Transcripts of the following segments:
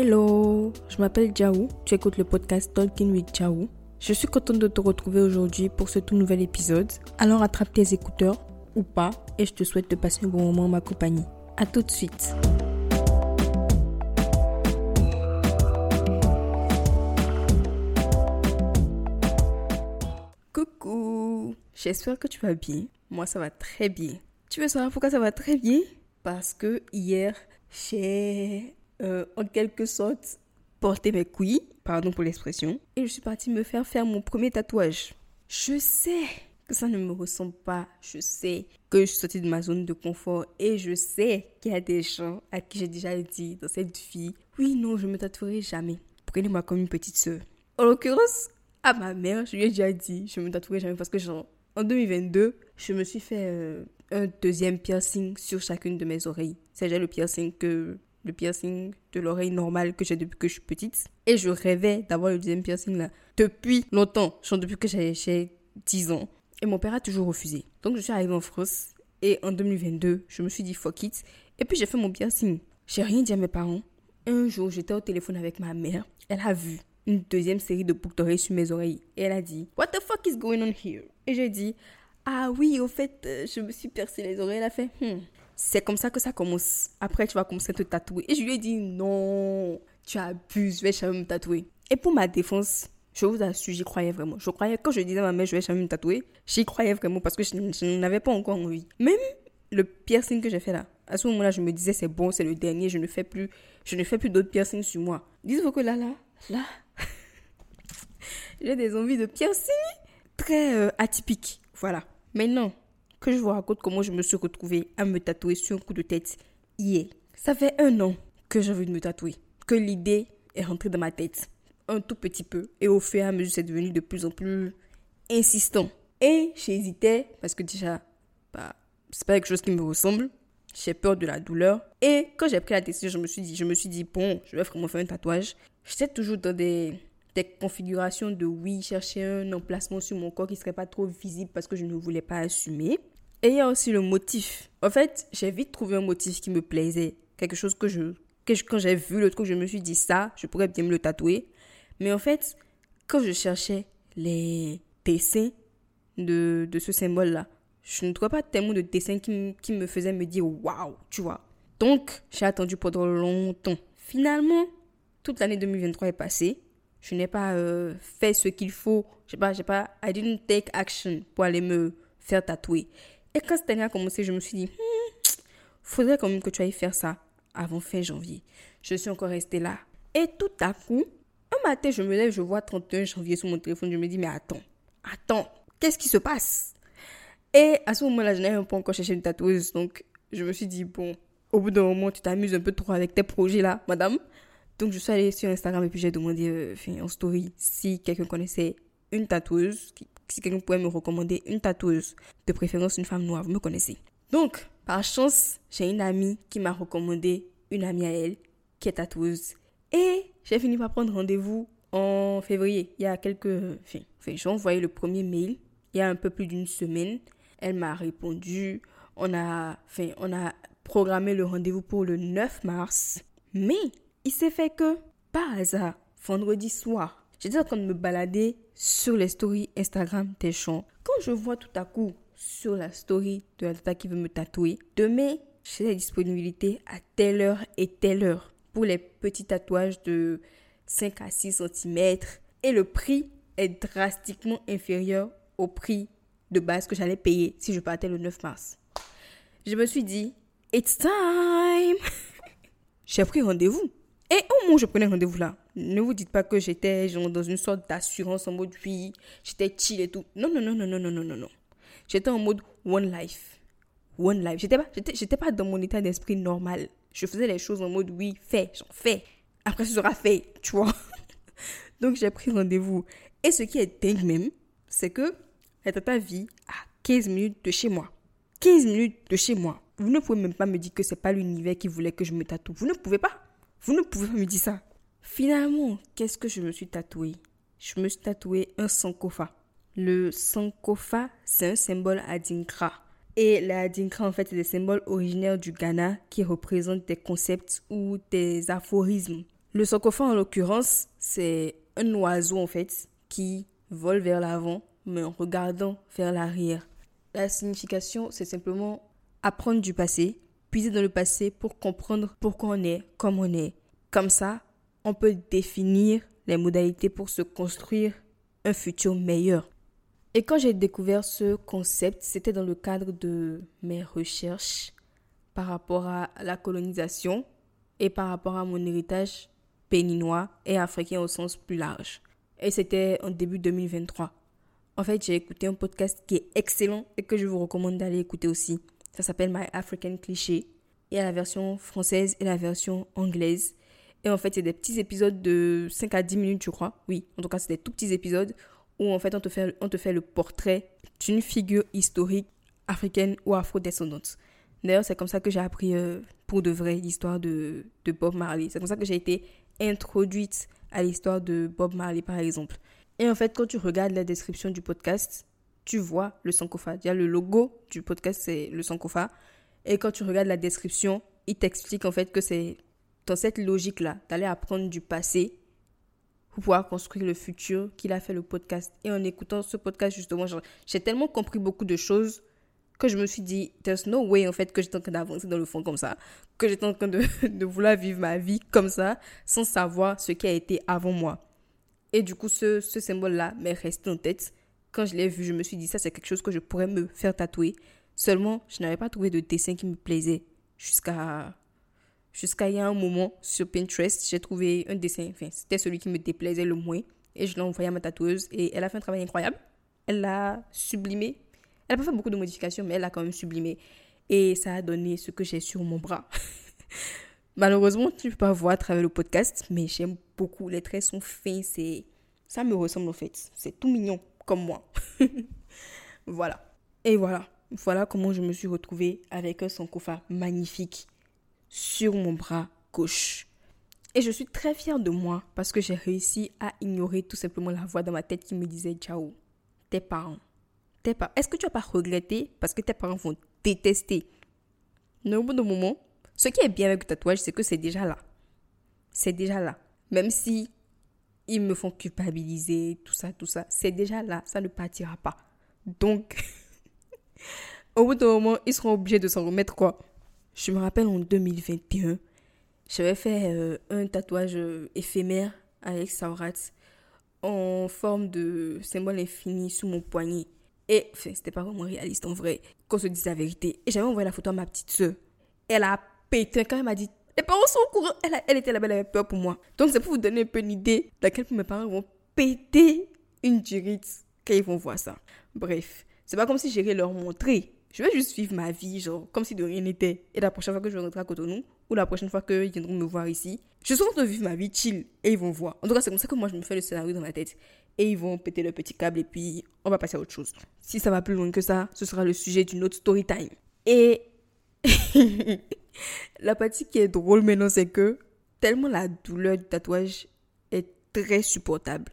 Hello, je m'appelle Jaou, tu écoutes le podcast Talking with Jaou. Je suis contente de te retrouver aujourd'hui pour ce tout nouvel épisode. Alors attrape tes écouteurs ou pas et je te souhaite de passer un bon moment en ma compagnie. A tout de suite. Coucou, j'espère que tu vas bien. Moi ça va très bien. Tu veux savoir pourquoi ça va très bien? Parce que hier, j'ai euh, en quelque sorte porté mes couilles, pardon pour l'expression, et je suis partie me faire faire mon premier tatouage. Je sais que ça ne me ressemble pas, je sais que je suis sortie de ma zone de confort et je sais qu'il y a des gens à qui j'ai déjà dit dans cette vie, oui non, je me tatouerai jamais. Prenez-moi comme une petite soeur. En l'occurrence, à ma mère, je lui ai déjà dit, je me tatouerai jamais parce que genre, en 2022, je me suis fait euh, un deuxième piercing sur chacune de mes oreilles. C'est déjà le piercing que le piercing de l'oreille normale que j'ai depuis que je suis petite. Et je rêvais d'avoir le deuxième piercing là depuis longtemps, genre depuis que j'ai 10 ans. Et mon père a toujours refusé. Donc je suis arrivée en France et en 2022, je me suis dit fuck it. Et puis j'ai fait mon piercing. J'ai rien dit à mes parents. Un jour, j'étais au téléphone avec ma mère. Elle a vu une deuxième série de boucles d'oreilles sur mes oreilles. Et elle a dit What the fuck is going on here? Et j'ai dit Ah oui, au fait, euh, je me suis percé les oreilles. Elle a fait hmm, c'est comme ça que ça commence. Après, tu vas commencer à te tatouer. Et je lui ai dit, non, tu abuses, je vais jamais me tatouer. Et pour ma défense, je vous assure, j'y croyais vraiment. Je croyais, quand je disais à ma mère, je vais jamais me tatouer, j'y croyais vraiment parce que je, je n'avais pas encore envie. Même le piercing que j'ai fait là, à ce moment-là, je me disais, c'est bon, c'est le dernier, je ne fais plus, je ne fais plus d'autres piercings sur moi. Dites-vous que là, là, là, j'ai des envies de piercing très euh, atypiques. Voilà. Maintenant, que je vous raconte comment je me suis retrouvée à me tatouer sur un coup de tête hier. Ça fait un an que j'ai envie de me tatouer, que l'idée est rentrée dans ma tête un tout petit peu et au fur et à mesure c'est devenu de plus en plus insistant. Et j'hésitais parce que déjà, bah, c'est pas quelque chose qui me ressemble. J'ai peur de la douleur. Et quand j'ai pris la décision, je me suis dit, je me suis dit, bon, je vais vraiment faire un tatouage. J'étais toujours dans des, des configurations de oui, chercher un emplacement sur mon corps qui serait pas trop visible parce que je ne voulais pas assumer. Et il y a aussi le motif. En fait, j'ai vite trouvé un motif qui me plaisait. Quelque chose que je, que quand j'ai vu le truc, je me suis dit ça, je pourrais bien me le tatouer. Mais en fait, quand je cherchais les dessins de, de ce symbole-là, je ne trouvais pas tellement de dessins qui, qui me faisaient me dire waouh, tu vois. Donc, j'ai attendu pendant longtemps. Finalement, toute l'année 2023 est passée. Je n'ai pas euh, fait ce qu'il faut. Je sais pas, j'ai pas, I didn't take action pour aller me faire tatouer. Et quand cette année a commencé, je me suis dit, hmm, faudrait quand même que tu ailles faire ça avant fin janvier. Je suis encore restée là. Et tout à coup, un matin, je me lève, je vois 31 janvier sur mon téléphone. Je me dis, mais attends, attends, qu'est-ce qui se passe? Et à ce moment-là, je n'avais pas encore cherché une tatoueuse. Donc, je me suis dit, bon, au bout d'un moment, tu t'amuses un peu trop avec tes projets là, madame. Donc, je suis allée sur Instagram et puis j'ai demandé euh, en story si quelqu'un connaissait une tatoueuse, si quelqu'un pouvait me recommander une tatoueuse, de préférence une femme noire, vous me connaissez. Donc, par chance, j'ai une amie qui m'a recommandé une amie à elle qui est tatoueuse. Et j'ai fini par prendre rendez-vous en février, il y a quelques... Enfin, j'ai envoyé le premier mail il y a un peu plus d'une semaine. Elle m'a répondu. On a, on a programmé le rendez-vous pour le 9 mars. Mais il s'est fait que, par hasard, vendredi soir, j'étais en train de me balader sur les stories Instagram des gens. Quand je vois tout à coup sur la story de la tata qui veut me tatouer, demain, j'ai la disponibilité à telle heure et telle heure pour les petits tatouages de 5 à 6 cm. Et le prix est drastiquement inférieur au prix de base que j'allais payer si je partais le 9 mars. Je me suis dit, it's time! j'ai pris rendez-vous. Et au moment où je prenais rendez-vous là, ne vous dites pas que j'étais dans une sorte d'assurance en mode oui, j'étais chill et tout. Non, non, non, non, non, non, non, non, non. J'étais en mode one life. One life. J'étais pas, j'étais, pas dans mon état d'esprit normal. Je faisais les choses en mode oui, fais, j'en fais. Après, ce sera fait, tu vois. Donc, j'ai pris rendez-vous. Et ce qui est dingue même, c'est que la tata vit à 15 minutes de chez moi. 15 minutes de chez moi. Vous ne pouvez même pas me dire que c'est pas l'univers qui voulait que je me tatoue. Vous ne pouvez pas. Vous ne pouvez me dire ça. Finalement, qu'est-ce que je me suis tatoué Je me suis tatoué un sankofa. Le sankofa, c'est un symbole adinkra. Et la adinkra, en fait, c'est des symboles originaires du Ghana qui représentent des concepts ou des aphorismes. Le sankofa, en l'occurrence, c'est un oiseau, en fait, qui vole vers l'avant, mais en regardant vers l'arrière. La signification, c'est simplement apprendre du passé, puiser dans le passé pour comprendre pourquoi on est comme on est. Comme ça, on peut définir les modalités pour se construire un futur meilleur. Et quand j'ai découvert ce concept, c'était dans le cadre de mes recherches par rapport à la colonisation et par rapport à mon héritage béninois et africain au sens plus large. Et c'était en début 2023. En fait, j'ai écouté un podcast qui est excellent et que je vous recommande d'aller écouter aussi. Ça s'appelle My African Cliché. Il y a la version française et la version anglaise. Et en fait, c'est des petits épisodes de 5 à 10 minutes, je crois. Oui, en tout cas, c'est des tout petits épisodes où en fait, on te fait, on te fait le portrait d'une figure historique africaine ou afro-descendante. D'ailleurs, c'est comme ça que j'ai appris euh, pour de vrai l'histoire de, de Bob Marley. C'est comme ça que j'ai été introduite à l'histoire de Bob Marley, par exemple. Et en fait, quand tu regardes la description du podcast, tu vois le Sankofa. Il y a le logo du podcast, c'est le Sankofa. Et quand tu regardes la description, il t'explique en fait que c'est dans cette logique-là, d'aller apprendre du passé pour pouvoir construire le futur qu'il a fait le podcast. Et en écoutant ce podcast, justement, j'ai tellement compris beaucoup de choses que je me suis dit, there's no way en fait que j'étais en train d'avancer dans le fond comme ça, que j'étais en train de, de, vouloir vivre ma vie comme ça, sans savoir ce qui a été avant moi. Et du coup, ce, ce symbole-là m'est resté en tête. Quand je l'ai vu, je me suis dit, ça c'est quelque chose que je pourrais me faire tatouer. Seulement, je n'avais pas trouvé de dessin qui me plaisait jusqu'à jusqu'à il y a un moment sur Pinterest. J'ai trouvé un dessin, enfin, c'était celui qui me déplaisait le moins. Et je l'ai envoyé à ma tatoueuse et elle a fait un travail incroyable. Elle l'a sublimé elle n'a pas fait beaucoup de modifications, mais elle a quand même sublimé. Et ça a donné ce que j'ai sur mon bras. Malheureusement, tu ne peux pas voir à travers le podcast, mais j'aime beaucoup. Les traits sont fins. C'est... Ça me ressemble en fait. C'est tout mignon, comme moi. voilà. Et voilà. Voilà comment je me suis retrouvée avec un sankofa magnifique sur mon bras gauche. Et je suis très fière de moi parce que j'ai réussi à ignorer tout simplement la voix dans ma tête qui me disait ciao, tes parents est-ce que tu vas pas regretter parce que tes parents vont détester Mais au bout moment, ce qui est bien avec le tatouage, c'est que c'est déjà là. C'est déjà là. Même si ils me font culpabiliser, tout ça, tout ça, c'est déjà là. Ça ne partira pas. Donc, au bout d'un moment, ils seront obligés de s'en remettre quoi. Je me rappelle en 2021, j'avais fait euh, un tatouage euh, éphémère avec Saurat en forme de symbole infini sous mon poignet. Et, c'était pas vraiment réaliste en vrai, qu'on se dise la vérité. Et j'avais envoyé la photo à ma petite soeur. Elle a pété quand elle m'a dit Les parents sont au courant. Elle, elle était là-bas, elle avait peur pour moi. Donc, c'est pour vous donner un peu une idée d'à quel point mes parents vont péter une durite quand ils vont voir ça. Bref, c'est pas comme si j'irais leur montrer. Je vais juste vivre ma vie, genre, comme si de rien n'était. Et la prochaine fois que je vais rentrer à Cotonou, ou la prochaine fois qu'ils viendront me voir ici, je suis en train de vivre ma vie chill et ils vont voir. En tout cas, c'est comme ça que moi je me fais le scénario dans ma tête et ils vont péter le petit câble et puis on va passer à autre chose. Si ça va plus loin que ça, ce sera le sujet d'une autre story time. Et la partie qui est drôle maintenant, c'est que tellement la douleur du tatouage est très supportable.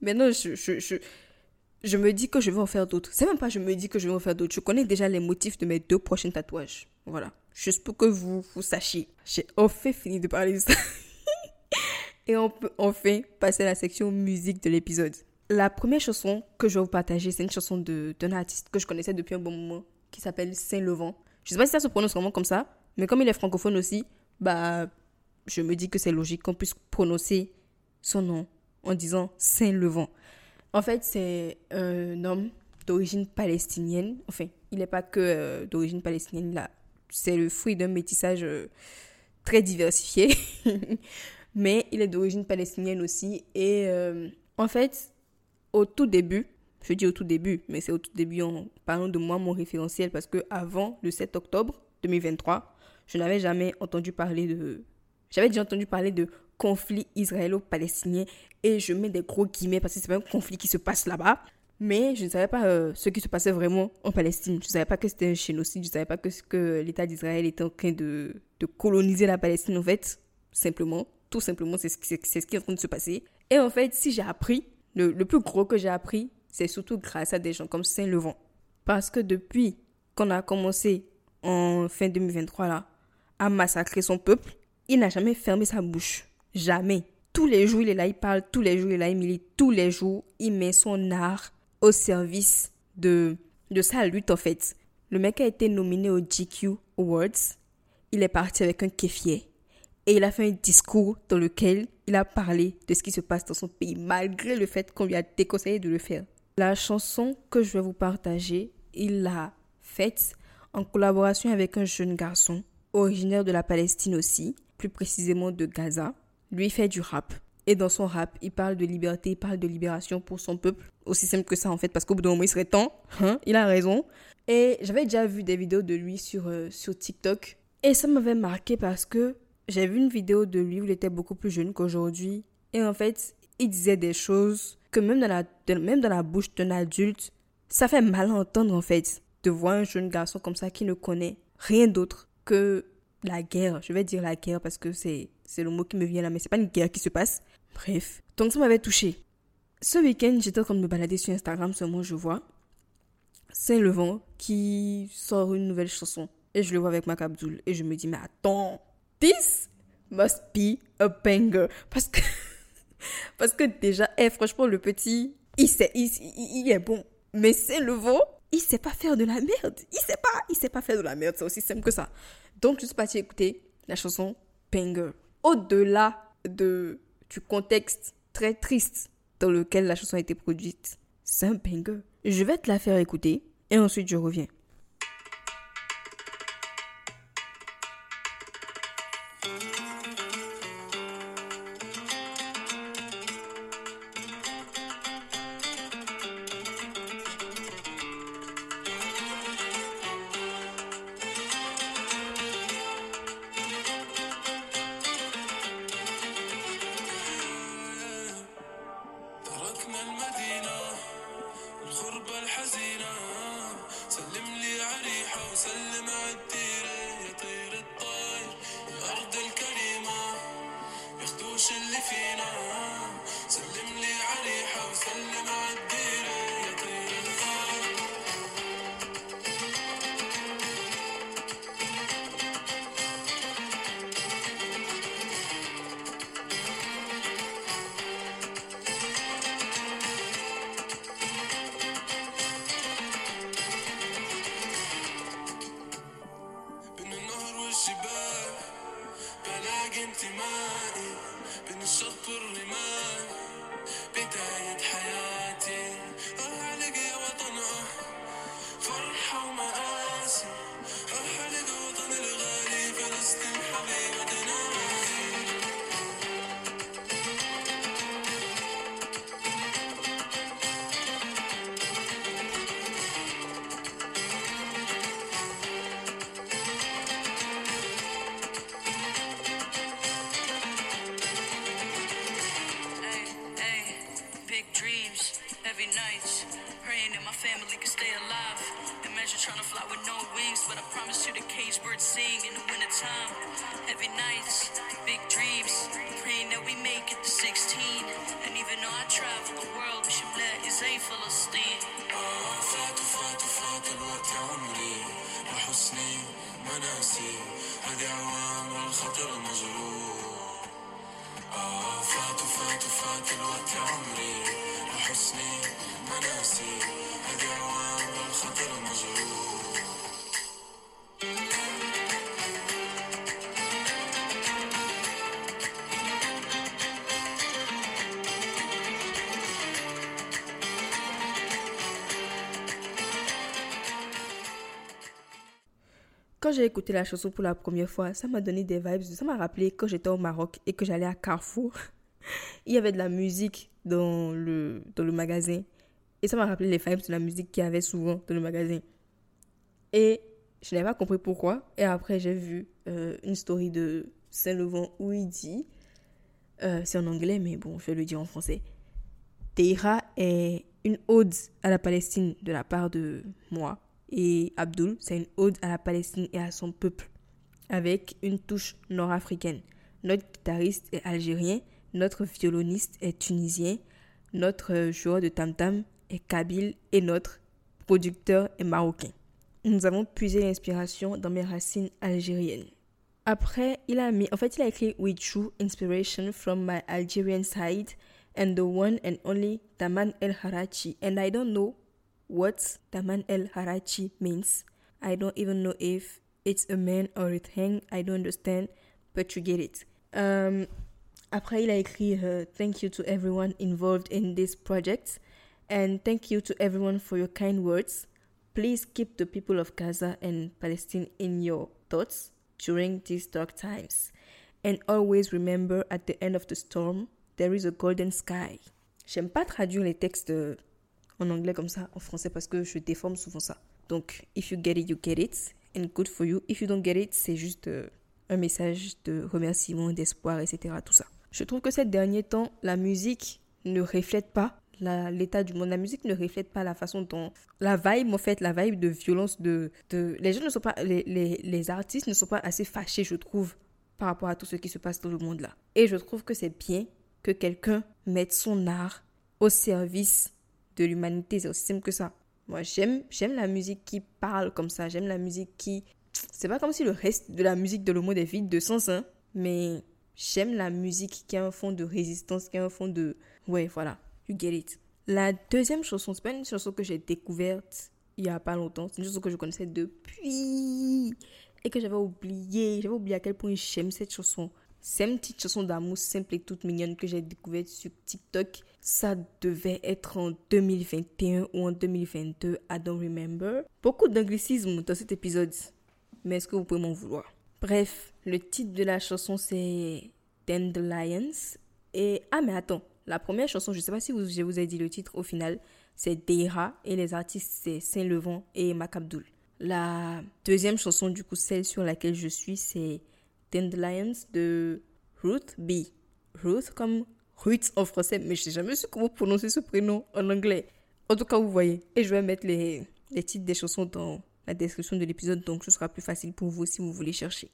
Maintenant, je, je, je, me dis que je vais en faire d'autres. C'est même pas je me dis que je vais en faire d'autres. Je connais déjà les motifs de mes deux prochains tatouages. Voilà. Juste pour que vous, vous sachiez. J'ai enfin fini de parler de ça. Et on peut enfin passer à la section musique de l'épisode. La première chanson que je vais vous partager, c'est une chanson d'un artiste que je connaissais depuis un bon moment, qui s'appelle Saint-Levant. Je sais pas si ça se prononce vraiment comme ça, mais comme il est francophone aussi, bah, je me dis que c'est logique qu'on puisse prononcer son nom en disant Saint-Levant. En fait, c'est un homme d'origine palestinienne. Enfin, il n'est pas que euh, d'origine palestinienne, là. C'est le fruit d'un métissage euh, très diversifié. mais il est d'origine palestinienne aussi. Et euh, en fait, au tout début, je dis au tout début, mais c'est au tout début en parlant de moi, mon référentiel, parce que avant le 7 octobre 2023, je n'avais jamais entendu parler de... J'avais déjà entendu parler de conflit israélo-palestinien et je mets des gros guillemets parce que c'est pas un conflit qui se passe là-bas. Mais je ne savais pas euh, ce qui se passait vraiment en Palestine. Je ne savais pas que c'était un génocide. Je ne savais pas que, l'État d'Israël était en train de, coloniser la Palestine, en fait. Simplement tout simplement, c'est ce, ce qui est en train de se passer. Et en fait, si j'ai appris, le, le, plus gros que j'ai appris, c'est surtout grâce à des gens comme Saint-Levant. Parce que depuis qu'on a commencé en fin 2023 là, à massacrer son peuple, il n'a jamais fermé sa bouche. Jamais. Tous les jours, il est là, il parle, tous les jours, il est là, il milite, tous les jours, il met son art au service de, de sa lutte, en fait. Le mec a été nominé au GQ Awards. Il est parti avec un kéfier. Et il a fait un discours dans lequel il a parlé de ce qui se passe dans son pays, malgré le fait qu'on lui a déconseillé de le faire. La chanson que je vais vous partager, il l'a faite en collaboration avec un jeune garçon, originaire de la Palestine aussi, plus précisément de Gaza. Lui fait du rap. Et dans son rap, il parle de liberté, il parle de libération pour son peuple. Aussi simple que ça en fait, parce qu'au bout d'un moment, il serait temps. Hein, il a raison. Et j'avais déjà vu des vidéos de lui sur, euh, sur TikTok. Et ça m'avait marqué parce que j'ai vu une vidéo de lui où il était beaucoup plus jeune qu'aujourd'hui. Et en fait, il disait des choses que même dans la, même dans la bouche d'un adulte, ça fait mal entendre en fait. De voir un jeune garçon comme ça qui ne connaît rien d'autre que la guerre. Je vais dire la guerre parce que c'est, le mot qui me vient là, mais c'est pas une guerre qui se passe. Bref. Donc ça m'avait touché. Ce week-end, j'étais en train de me balader sur Instagram, seulement je vois Saint-Levant qui sort une nouvelle chanson. Et je le vois avec Mac Abdul. Et je me dis, mais attends, this must be a banger. Parce que, parce que déjà, eh, franchement, le petit, il, sait, il, il, est bon. Mais Saint-Levant, il sait pas faire de la merde. Il sait pas, il sait pas faire de la merde. C'est aussi simple que ça. Donc, je suis partie écouter la chanson Banger. Au-delà de, du contexte très triste dans lequel la chanson a été produite, c'est un banger. Je vais te la faire écouter et ensuite je reviens. وش اللي فينا؟ سلم لي عليها وسلم عالدنيا Quand j'ai écouté la chanson pour la première fois, ça m'a donné des vibes. Ça m'a rappelé quand j'étais au Maroc et que j'allais à Carrefour. Il y avait de la musique dans le, dans le magasin. Et ça m'a rappelé les vibes de la musique qu'il y avait souvent dans le magasin. Et je n'avais pas compris pourquoi. Et après, j'ai vu euh, une story de Saint-Levant où il dit, euh, c'est en anglais, mais bon, je vais le dire en français. Teira est une ode à la Palestine de la part de moi, et Abdul, c'est une ode à la Palestine et à son peuple, avec une touche nord-africaine. Notre guitariste est algérien, notre violoniste est tunisien, notre joueur de tam-tam est kabyle et notre producteur est marocain. Nous avons puisé l'inspiration dans mes racines algériennes. Après, il a mis, en fait, il a écrit With true inspiration from my Algerian side and the one and only Taman El Harachi. And I don't know what Taman El Harachi means. I don't even know if it's a man or a thing. I don't understand, but you get it. Um, après, il a écrit uh, Thank you to everyone involved in this project. And thank you to everyone for your kind words. Please keep the people of Gaza and Palestine in your thoughts during these dark times. And always remember at the end of the storm, there is a golden sky. J'aime pas traduire les textes euh, en anglais comme ça en français parce que je déforme souvent ça. Donc, if you get it, you get it. And good for you. If you don't get it, c'est juste euh, un message de remerciement, d'espoir, etc. Tout ça. Je trouve que ces derniers temps, la musique ne reflète pas l'état du monde. La musique ne reflète pas la façon dont la vibe, en fait, la vibe de violence de, les gens ne sont pas, les, les, les artistes ne sont pas assez fâchés, je trouve, par rapport à tout ce qui se passe dans le monde là. Et je trouve que c'est bien que quelqu'un mette son art au service de l'humanité. C'est aussi simple que ça. Moi, j'aime, j'aime la musique qui parle comme ça. J'aime la musique qui. C'est pas comme si le reste de la musique de monde est vide de sens, hein. Mais j'aime la musique qui a un fond de résistance, qui a un fond de. Ouais, voilà. You get it. La deuxième chanson, c'est pas une chanson que j'ai découverte il y a pas longtemps. C'est une chanson que je connaissais depuis et que j'avais oublié. J'avais oublié à quel point j'aime cette chanson. C'est une petite chanson d'amour simple et toute mignonne que j'ai découverte sur TikTok. Ça devait être en 2021 ou en 2022, I don't remember. Beaucoup d'anglicisme dans cet épisode, mais est-ce que vous pouvez m'en vouloir? Bref, le titre de la chanson c'est Dandelions. Et ah mais attends, la première chanson, je ne sais pas si je vous ai dit le titre au final, c'est Deira et les artistes c'est Saint-Levant et Macabdoul. La deuxième chanson, du coup, celle sur laquelle je suis, c'est Dandelions de Ruth B. Ruth comme Ruth en français, mais je sais jamais su comment prononcer ce prénom en anglais. En tout cas, vous voyez. Et je vais mettre les titres des chansons dans la description de l'épisode, donc ce sera plus facile pour vous si vous voulez chercher.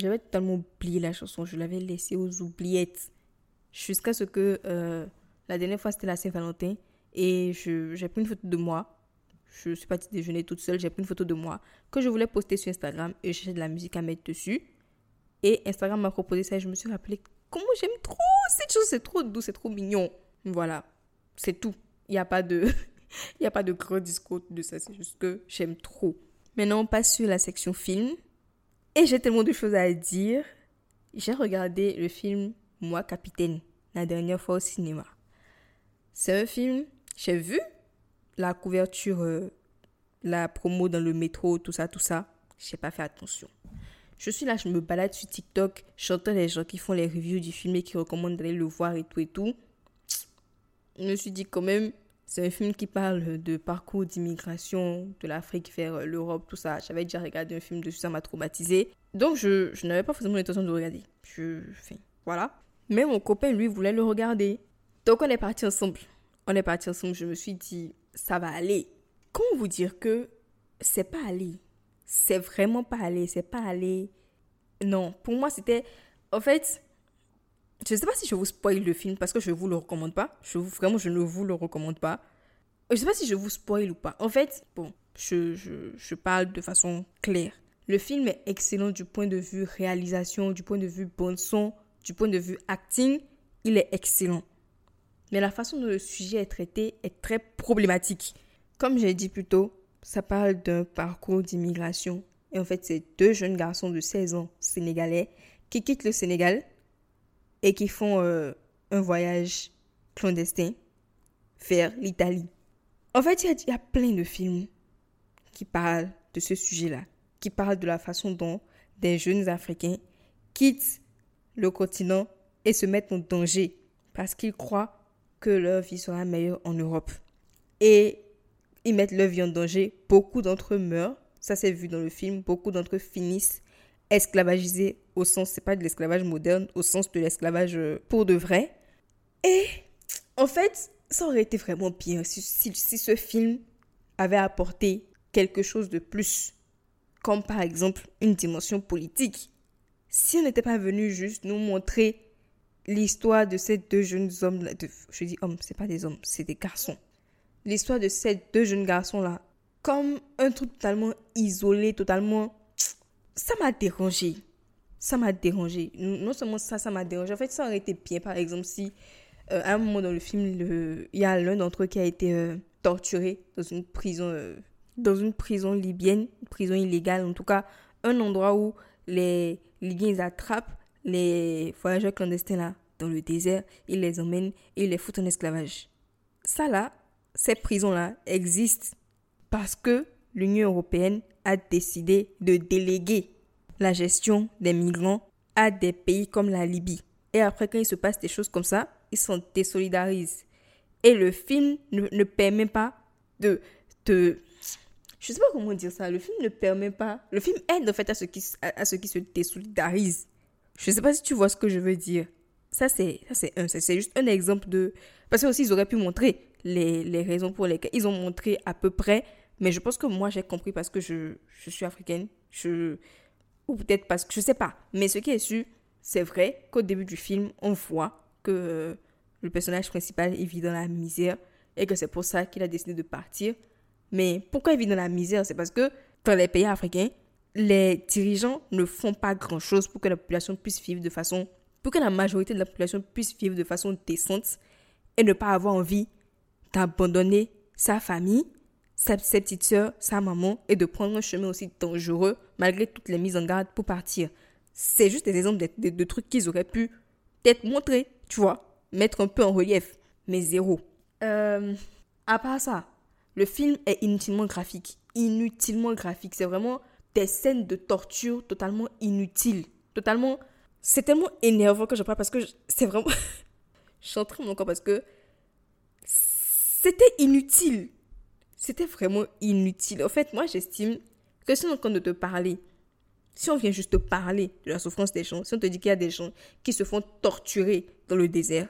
J'avais totalement oublié la chanson, je l'avais laissée aux oubliettes. Jusqu'à ce que euh, la dernière fois c'était la Saint-Valentin et j'ai pris une photo de moi. Je suis partie déjeuner toute seule, j'ai pris une photo de moi que je voulais poster sur Instagram et j'ai de la musique à mettre dessus. Et Instagram m'a proposé ça et je me suis rappelé comment j'aime trop cette chose. C'est trop doux, c'est trop mignon. Voilà, c'est tout. Il n'y a pas de... Il n'y a pas de gros discours de ça, c'est juste que j'aime trop. Maintenant, on passe sur la section film. J'ai tellement de choses à dire. J'ai regardé le film Moi, Capitaine, la dernière fois au cinéma. C'est un film, j'ai vu la couverture, euh, la promo dans le métro, tout ça, tout ça. J'ai pas fait attention. Je suis là, je me balade sur TikTok, j'entends les gens qui font les reviews du film et qui recommandent d'aller le voir et tout et tout. Je me suis dit quand même, c'est un film qui parle de parcours d'immigration de l'Afrique vers l'Europe, tout ça. J'avais déjà regardé un film dessus, ça m'a traumatisé. Donc je, je n'avais pas forcément l'intention de le regarder. Je, voilà. Mais mon copain, lui, voulait le regarder. Donc on est parti ensemble. On est parti ensemble. Je me suis dit, ça va aller. Comment vous dire que c'est pas aller C'est vraiment pas aller. C'est pas aller. Non, pour moi, c'était. En fait, je ne sais pas si je vous spoil le film parce que je ne vous le recommande pas. Je vous, vraiment, je ne vous le recommande pas. Je ne sais pas si je vous spoil ou pas. En fait, bon, je, je, je parle de façon claire. Le film est excellent du point de vue réalisation, du point de vue bon son, du point de vue acting. Il est excellent. Mais la façon dont le sujet est traité est très problématique. Comme j'ai dit plus tôt, ça parle d'un parcours d'immigration. Et en fait, c'est deux jeunes garçons de 16 ans sénégalais qui quittent le Sénégal et qui font euh, un voyage clandestin vers l'Italie. En fait, il y, a plein de films qui parlent de ce sujet-là, qui parlent de la façon dont des jeunes Africains quittent le continent et se mettent en danger parce qu'ils croient que leur vie sera meilleure en Europe. Et ils mettent leur vie en danger. Beaucoup d'entre eux meurent. Ça, c'est vu dans le film. Beaucoup d'entre eux finissent esclavagisés au sens, c'est pas de l'esclavage moderne, au sens de l'esclavage euh, pour de vrai. Et en fait, ça aurait été vraiment bien si, si, ce film avait apporté quelque chose de plus, comme par exemple une dimension politique. Si on n'était pas venu juste nous montrer l'histoire de ces deux jeunes hommes, de, je dis hommes, c'est pas des hommes, c'est des garçons. L'histoire de ces deux jeunes garçons là, comme un truc totalement isolé, totalement ça m'a dérangé. Ça m'a dérangé. Non seulement ça, ça m'a dérangé. En fait, ça aurait été bien, par exemple, si euh, à un moment dans le film, il y a l'un d'entre eux qui a été euh, torturé dans une prison, euh, dans une prison libyenne, une prison illégale, en tout cas, un endroit où les Libyens attrapent les voyageurs clandestins là, dans le désert, ils les emmènent et ils les foutent en esclavage. Ça là, cette prison là existe parce que l'Union européenne a décidé de déléguer la gestion des migrants à des pays comme la Libye. Et après, quand il se passe des choses comme ça, ils s'en désolidarisent. Et le film ne, permet pas de, de... Je sais pas comment dire ça. Le film ne permet pas... Le film aide en fait à ceux qui, à, qui se désolidarisent. Je sais pas si tu vois ce que je veux dire. Ça, c'est un... C'est juste un exemple de... Parce que aussi, ils auraient pu montrer les, les raisons pour lesquelles... Ils ont montré à peu près mais je pense que moi, j'ai compris parce que je, je suis africaine. Je, ou peut-être parce que je sais pas. Mais ce qui est sûr, c'est vrai qu'au début du film, on voit que le personnage principal il vit dans la misère et que c'est pour ça qu'il a décidé de partir. Mais pourquoi il vit dans la misère? C'est parce que dans les pays africains, les dirigeants ne font pas grand-chose pour que la population puisse vivre de façon... pour que la majorité de la population puisse vivre de façon décente et ne pas avoir envie d'abandonner sa famille sa, ses petites sœurs, sa maman, et de prendre un chemin aussi dangereux malgré toutes les mises en garde pour partir. C'est juste des exemples de, trucs qu'ils auraient pu peut-être montrer, tu vois, mettre un peu en relief, mais zéro. Euh, à part ça, le film est inutilement graphique. Inutilement graphique. C'est vraiment des scènes de torture totalement inutiles. Totalement. C'est tellement énervant que je parle parce que c'est vraiment. je suis en train encore parce que c'était inutile c'était vraiment inutile. En fait, moi, j'estime que si on est de te parler, si on vient juste te parler de la souffrance des gens, si on te dit qu'il y a des gens qui se font torturer dans le désert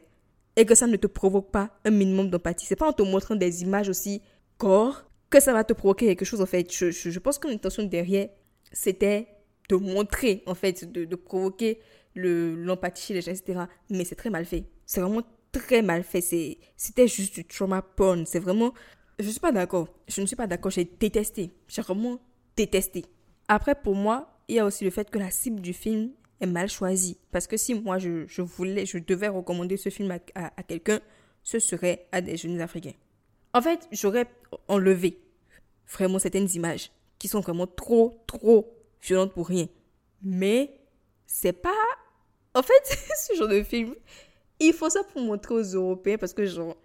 et que ça ne te provoque pas un minimum d'empathie, c'est pas en te montrant des images aussi corps que ça va te provoquer quelque chose en fait. Je, je, pense que l'intention derrière, c'était de montrer en fait, de, provoquer l'empathie chez les gens, etc. Mais c'est très mal fait. C'est vraiment très mal fait. C'était juste du trauma porn. C'est vraiment je ne suis pas d'accord. Je ne suis pas d'accord. J'ai détesté. J'ai vraiment détesté. Après, pour moi, il y a aussi le fait que la cible du film est mal choisi. Parce que si moi, je, je voulais, je devais recommander ce film à, à quelqu'un, ce serait à des jeunes Africains. En fait, j'aurais enlevé vraiment certaines images qui sont vraiment trop, trop violentes pour rien. Mais c'est pas. En fait, ce genre de film, il faut ça pour montrer aux Européens parce que, genre,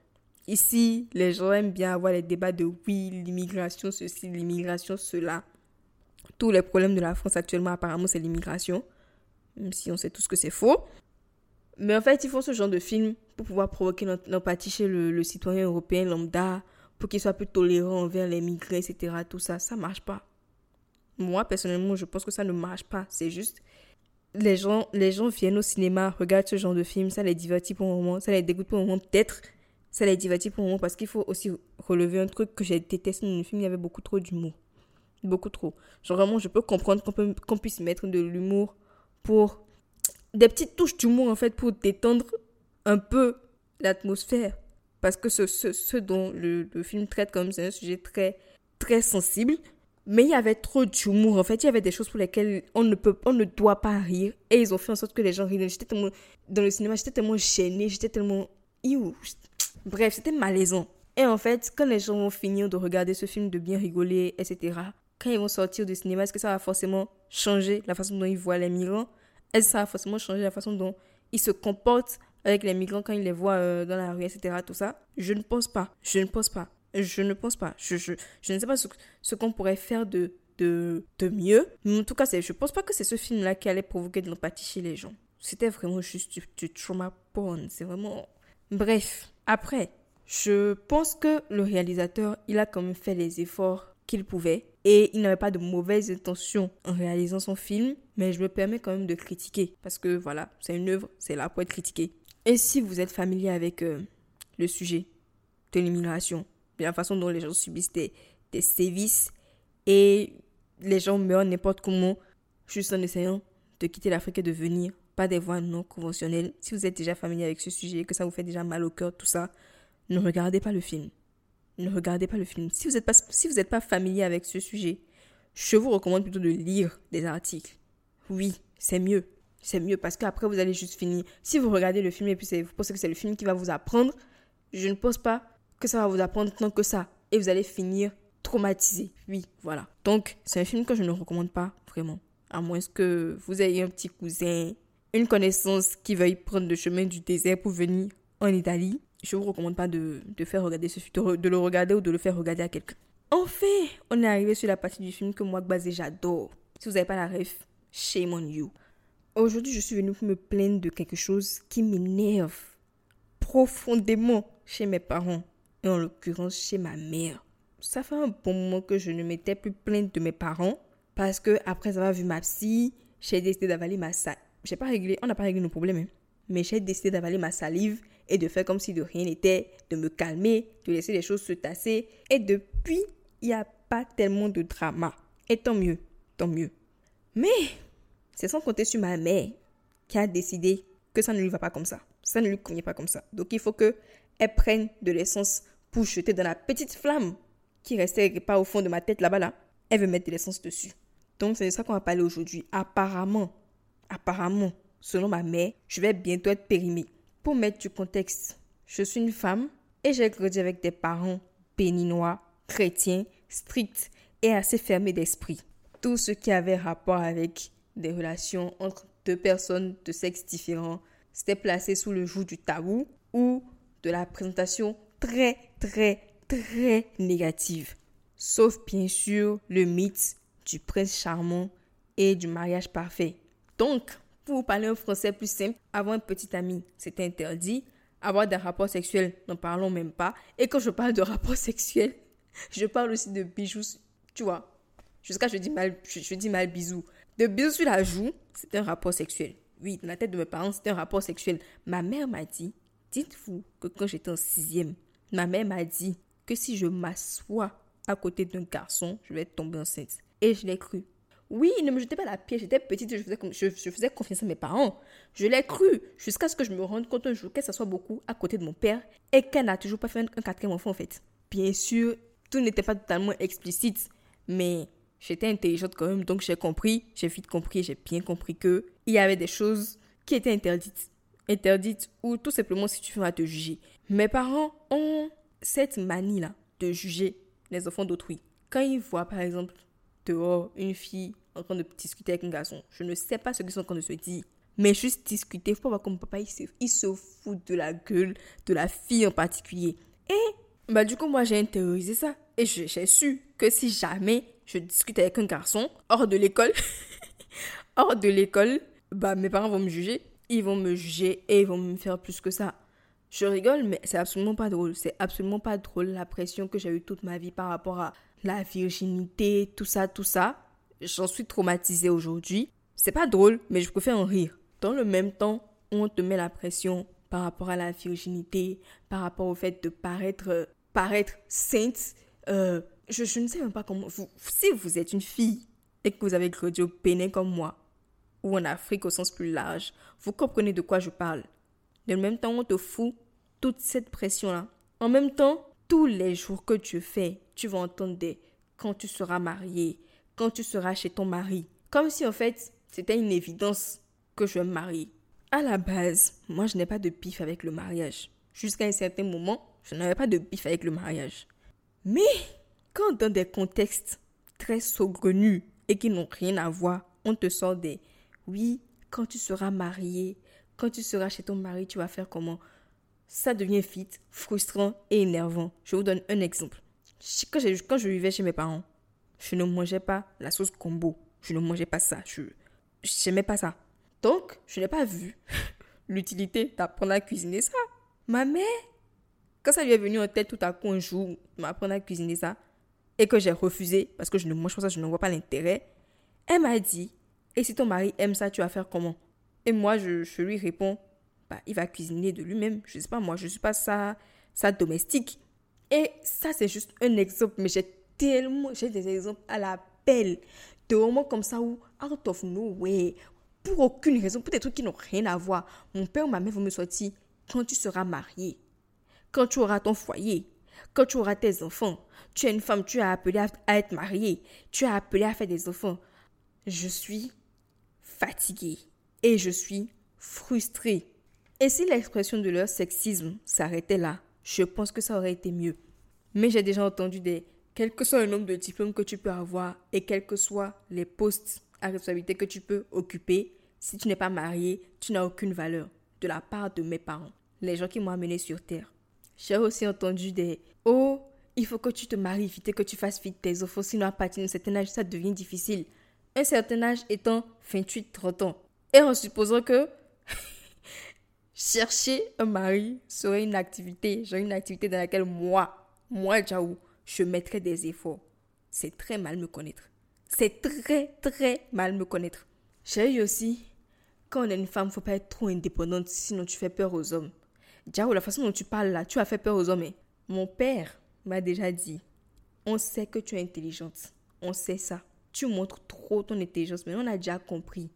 ici, les gens aiment bien avoir les débats de oui, l'immigration, ceci, l'immigration, cela. Tous les problèmes de la France actuellement, apparemment, c'est l'immigration. Même si on sait tous que c'est faux. Mais en fait, ils font ce genre de film pour pouvoir provoquer l'empathie chez le, citoyen européen lambda, pour qu'il soit plus tolérant envers les migrants, etc. Tout ça, ça marche pas. Moi, personnellement, je pense que ça ne marche pas. C'est juste, les gens, les gens viennent au cinéma, regardent ce genre de film, ça les divertit pour un moment, ça les dégoûte pour un moment, peut-être, ça les divertit pour moment, parce qu'il faut aussi relever un truc que j'ai détesté dans le film, il y avait beaucoup trop d'humour. Beaucoup trop. Genre vraiment, je peux comprendre qu'on puisse mettre de l'humour pour des petites touches d'humour en fait pour détendre un peu l'atmosphère. Parce que ce, dont le, film traite comme c'est un sujet très, très sensible. Mais il y avait trop d'humour. En fait, il y avait des choses pour lesquelles on ne, peut, on ne doit pas rire. Et ils ont fait en sorte que les gens rient. J'étais tellement, dans le cinéma, j'étais tellement gênée. J'étais tellement. Bref, c'était malaisant. Et en fait, quand les gens vont finir de regarder ce film, de bien rigoler, etc., quand ils vont sortir du cinéma, est-ce que ça va forcément changer la façon dont ils voient les migrants? Est-ce que ça va forcément changer la façon dont ils se comportent avec les migrants quand ils les voient euh, dans la rue, etc. Tout ça? Je ne pense pas. Je ne pense pas. Je ne pense pas. Je, je, je ne sais pas ce, qu'on pourrait faire de, de, de mieux. Mais en tout cas, je ne pense pas que c'est ce film-là qui allait provoquer de l'empathie chez les gens. C'était vraiment juste du trauma porn. C'est vraiment... Bref. Après, je pense que le réalisateur, il a quand même fait les efforts qu'il pouvait et il n'avait pas de mauvaises intentions en réalisant son film, mais je me permets quand même de critiquer parce que voilà, c'est une œuvre, c'est là pour être critiqué. Et si vous êtes familier avec euh, le sujet de l'immigration, la façon dont les gens subissent des, des sévices et les gens meurent n'importe comment juste en essayant de quitter l'Afrique et de venir, pas des voies non conventionnelles. Si vous êtes déjà familier avec ce sujet, que ça vous fait déjà mal au cœur, tout ça, ne regardez pas le film ne regardez pas le film. Si vous n'êtes pas, si pas familier avec ce sujet, je vous recommande plutôt de lire des articles. Oui, c'est mieux. C'est mieux parce qu'après, vous allez juste finir. Si vous regardez le film et puis vous pensez que c'est le film qui va vous apprendre, je ne pense pas que ça va vous apprendre tant que ça. Et vous allez finir traumatisé. Oui, voilà. Donc, c'est un film que je ne recommande pas vraiment. À moins que vous ayez un petit cousin, une connaissance qui veuille prendre le chemin du désert pour venir en Italie je vous recommande pas de, de faire regarder ce film, de le regarder ou de le faire regarder à quelqu'un. Enfin, on est arrivé sur la partie du film que moi, Gbazé, j'adore. Si vous n'avez pas la ref, shame on you. Aujourd'hui, je suis venue me plaindre de quelque chose qui m'énerve profondément chez mes parents, et en l'occurrence chez ma mère. Ça fait un bon moment que je ne m'étais plus plainte de mes parents, parce que après avoir vu ma psy, j'ai décidé d'avaler ma salive. J'ai pas réglé, on n'a pas réglé nos problèmes, hein. mais j'ai décidé d'avaler ma salive et de faire comme si de rien n'était, de me calmer, de laisser les choses se tasser. Et depuis, il n'y a pas tellement de drama. Et tant mieux, tant mieux. Mais c'est sans compter sur ma mère qui a décidé que ça ne lui va pas comme ça. Ça ne lui convient pas comme ça. Donc il faut que elle prenne de l'essence pour jeter dans la petite flamme qui restait pas au fond de ma tête là-bas là. Elle veut mettre de l'essence dessus. Donc c'est de ça qu'on va parler aujourd'hui. Apparemment, apparemment, selon ma mère, je vais bientôt être périmée. Pour mettre du contexte, je suis une femme et j'ai grandi avec des parents béninois, chrétiens, stricts et assez fermés d'esprit. Tout ce qui avait rapport avec des relations entre deux personnes de sexe différents, c'était placé sous le joug du tabou ou de la présentation très, très, très négative. Sauf bien sûr le mythe du prince charmant et du mariage parfait. Donc, pour parler un français plus simple, avoir un petit ami, c'est interdit. Avoir des rapports sexuels, n'en parlons même pas. Et quand je parle de rapports sexuels, je parle aussi de bijoux, tu vois. Jusqu'à je dis mal, je, dis mal bisous. De bisous sur la joue, c'est un rapport sexuel. Oui, dans la tête de mes parents, c'est un rapport sexuel. Ma mère m'a dit, dites-vous que quand j'étais en sixième, ma mère m'a dit que si je m'assois à côté d'un garçon, je vais tomber enceinte. Et je l'ai cru. Oui, ne me jetez pas la pierre. J'étais petite, je faisais, je, faisais confiance à mes parents. Je l'ai cru jusqu'à ce que je me rende compte un jour qu'elle s'assoit beaucoup à côté de mon père et qu'elle n'a toujours pas fait un, quatrième enfant en fait. Bien sûr, tout n'était pas totalement explicite, mais J'étais intelligente quand même, donc j'ai compris, j'ai vite compris, j'ai bien compris que il y avait des choses qui étaient interdites. Interdites ou tout simplement si tu fais, on va te juger. Mes parents ont cette manie-là de juger les enfants d'autrui. Quand ils voient, par exemple, dehors, une fille en train de discuter avec un garçon, je ne sais pas ce qu'ils sont en train de se dire, mais juste discuter, faut pas voir comme papa, il se, il se fout de la gueule de la fille en particulier. Et, bah, du coup, moi, j'ai intériorisé ça. Et j'ai su que si jamais je discute avec un garçon hors de l'école, hors de l'école, bah, mes parents vont me juger. Ils vont me juger et ils vont me faire plus que ça. Je rigole, mais c'est absolument pas drôle. C'est absolument pas drôle la pression que j'ai eue toute ma vie par rapport à la virginité, tout ça, tout ça. J'en suis traumatisée aujourd'hui. C'est pas drôle, mais je préfère en rire. Dans le même temps, on te met la pression par rapport à la virginité, par rapport au fait de paraître, paraître sainte. Euh, je, ne sais même pas comment. si vous êtes une fille et que vous avez grandi au Bénin comme moi, ou en Afrique au sens plus large, vous comprenez de quoi je parle. Dans le même temps, on te fout toute cette pression-là. En même temps, tous les jours que tu fais, tu vas entendre des quand tu seras marié, quand tu seras chez ton mari. Comme si en fait, c'était une évidence que je me marier. À la base, moi, je n'ai pas de pif avec le mariage. Jusqu'à un certain moment, je n'avais pas de pif avec le mariage. Mais quand dans des contextes très saugrenus et qui n'ont rien à voir, on te sort des oui, quand tu seras marié, quand tu seras chez ton mari, tu vas faire comment? Ça devient vite frustrant et énervant. Je vous donne un exemple. Quand je vivais chez mes parents, je ne mangeais pas la sauce combo. Je ne mangeais pas ça. Je n'aimais pas ça. Donc, je n'ai pas vu l'utilité d'apprendre à cuisiner ça. Ma mère, quand ça lui est venu en tête tout à coup un jour, m'apprendre à cuisiner ça, et que j'ai refusé parce que je ne mange pas ça, je ne vois pas l'intérêt, elle m'a dit, et si ton mari aime ça, tu vas faire comment? Et moi, je, lui réponds, bah, il va cuisiner de lui-même. Je ne sais pas, moi, je ne suis pas ça, ça domestique. Et ça, c'est juste un exemple, mais j'ai tellement, j'ai des exemples à la pelle, de moments comme ça où, out of nowhere, pour aucune raison, pour des trucs qui n'ont rien à voir. Mon père ou ma mère vont me sortir quand tu seras marié, quand tu auras ton foyer, quand tu auras tes enfants. Tu es une femme, tu as appelé à, être mariée, tu as appelé à faire des enfants. Je suis fatiguée et je suis frustrée. Et si l'expression de leur sexisme s'arrêtait là, je pense que ça aurait été mieux. Mais j'ai déjà entendu des quel que soit le nombre de diplômes que tu peux avoir et quels que soient les postes à responsabilité que tu peux occuper, si tu n'es pas marié, tu n'as aucune valeur de la part de mes parents, les gens qui m'ont amené sur terre. J'ai aussi entendu des Oh, il faut que tu te maries vite que tu fasses vite tes enfants, sinon à partir d'un certain âge, ça devient difficile. Un certain âge étant 28-30 ans. Et en supposant que chercher un mari serait une activité, genre une activité dans laquelle moi, moi, Jaou, je mettrais des efforts. C'est très mal me connaître. C'est très, très mal me connaître. J'ai eu aussi, quand on est une femme, faut pas être trop indépendante, sinon tu fais peur aux hommes. Diao, la façon dont tu parles là, tu as fait peur aux hommes. Mon père m'a déjà dit, on sait que tu es intelligente. On sait ça. Tu montres trop ton intelligence, mais on a déjà compris.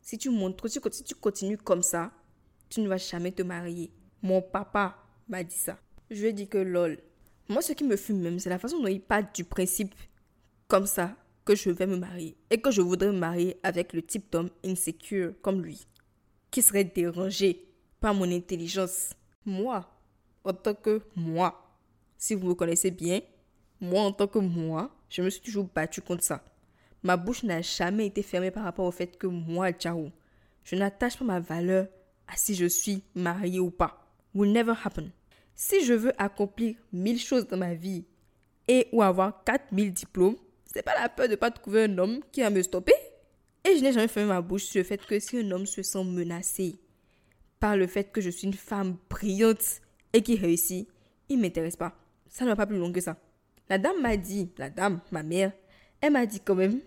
Si tu montres, si tu continues comme ça, tu ne vas jamais te marier. Mon papa m'a dit ça. Je dit que lol. Moi, ce qui me fume même, c'est la façon dont il parle du principe comme ça que je vais me marier et que je voudrais me marier avec le type d'homme insécure comme lui, qui serait dérangé par mon intelligence. Moi, en tant que moi, si vous me connaissez bien, moi en tant que moi, je me suis toujours battu contre ça. Ma bouche n'a jamais été fermée par rapport au fait que moi, Ciao, je n'attache pas ma valeur à si je suis marié ou pas. Will never happen. Si je veux accomplir mille choses dans ma vie et ou avoir 4000 diplômes, c'est pas la peur de pas trouver un homme qui va me stopper. Et je n'ai jamais fermé ma bouche sur le fait que si un homme se sent menacé par le fait que je suis une femme brillante et qui réussit, il m'intéresse pas. Ça ne va pas plus loin que ça. La dame m'a dit, la dame, ma mère, elle m'a dit quand même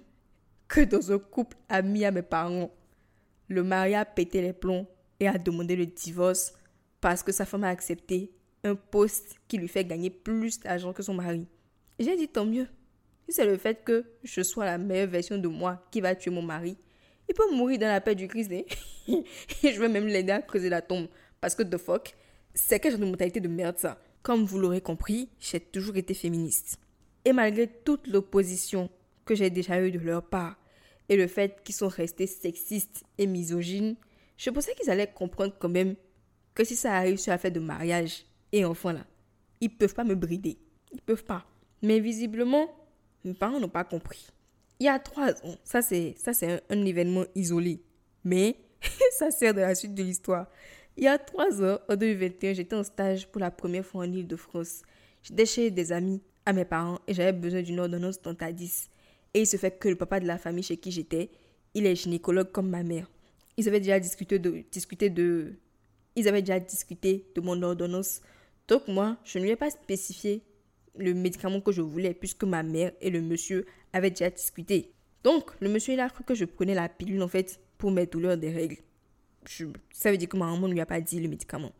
que dans un couple ami à mes parents, le mari a pété les plombs et a demandé le divorce parce que sa femme a accepté un poste qui lui fait gagner plus d'argent que son mari. J'ai dit tant mieux. C'est le fait que je sois la meilleure version de moi qui va tuer mon mari, il peut mourir dans la paix du Christ. Hein. et je vais même l'aider à creuser la tombe. Parce que, the fuck, c'est quelle genre de mentalité de merde ça Comme vous l'aurez compris, j'ai toujours été féministe. Et malgré toute l'opposition que j'ai déjà eu de leur part et le fait qu'ils sont restés sexistes et misogynes, je pensais qu'ils allaient comprendre quand même que si ça arrive sur l'affaire de mariage et enfant là, ils peuvent pas me brider. Ils peuvent pas. Mais visiblement, mes parents n'ont pas compris. Il y a trois ans, ça c'est ça c'est un, événement isolé, mais ça sert de la suite de l'histoire. Il y a trois ans, en 2021, j'étais en stage pour la première fois en Ile-de-France. J'étais chez des amis à mes parents et j'avais besoin d'une ordonnance dentadis. Et il se fait que le papa de la famille chez qui j'étais, il est gynécologue comme ma mère. Ils avaient déjà discuté de, discuté de, ils avaient déjà discuté de mon ordonnance. Donc moi, je ne lui ai pas spécifié le médicament que je voulais puisque ma mère et le monsieur avaient déjà discuté. Donc le monsieur il a cru que je prenais la pilule en fait pour mes douleurs des règles. ça veut dire que ma maman ne lui a pas dit le médicament.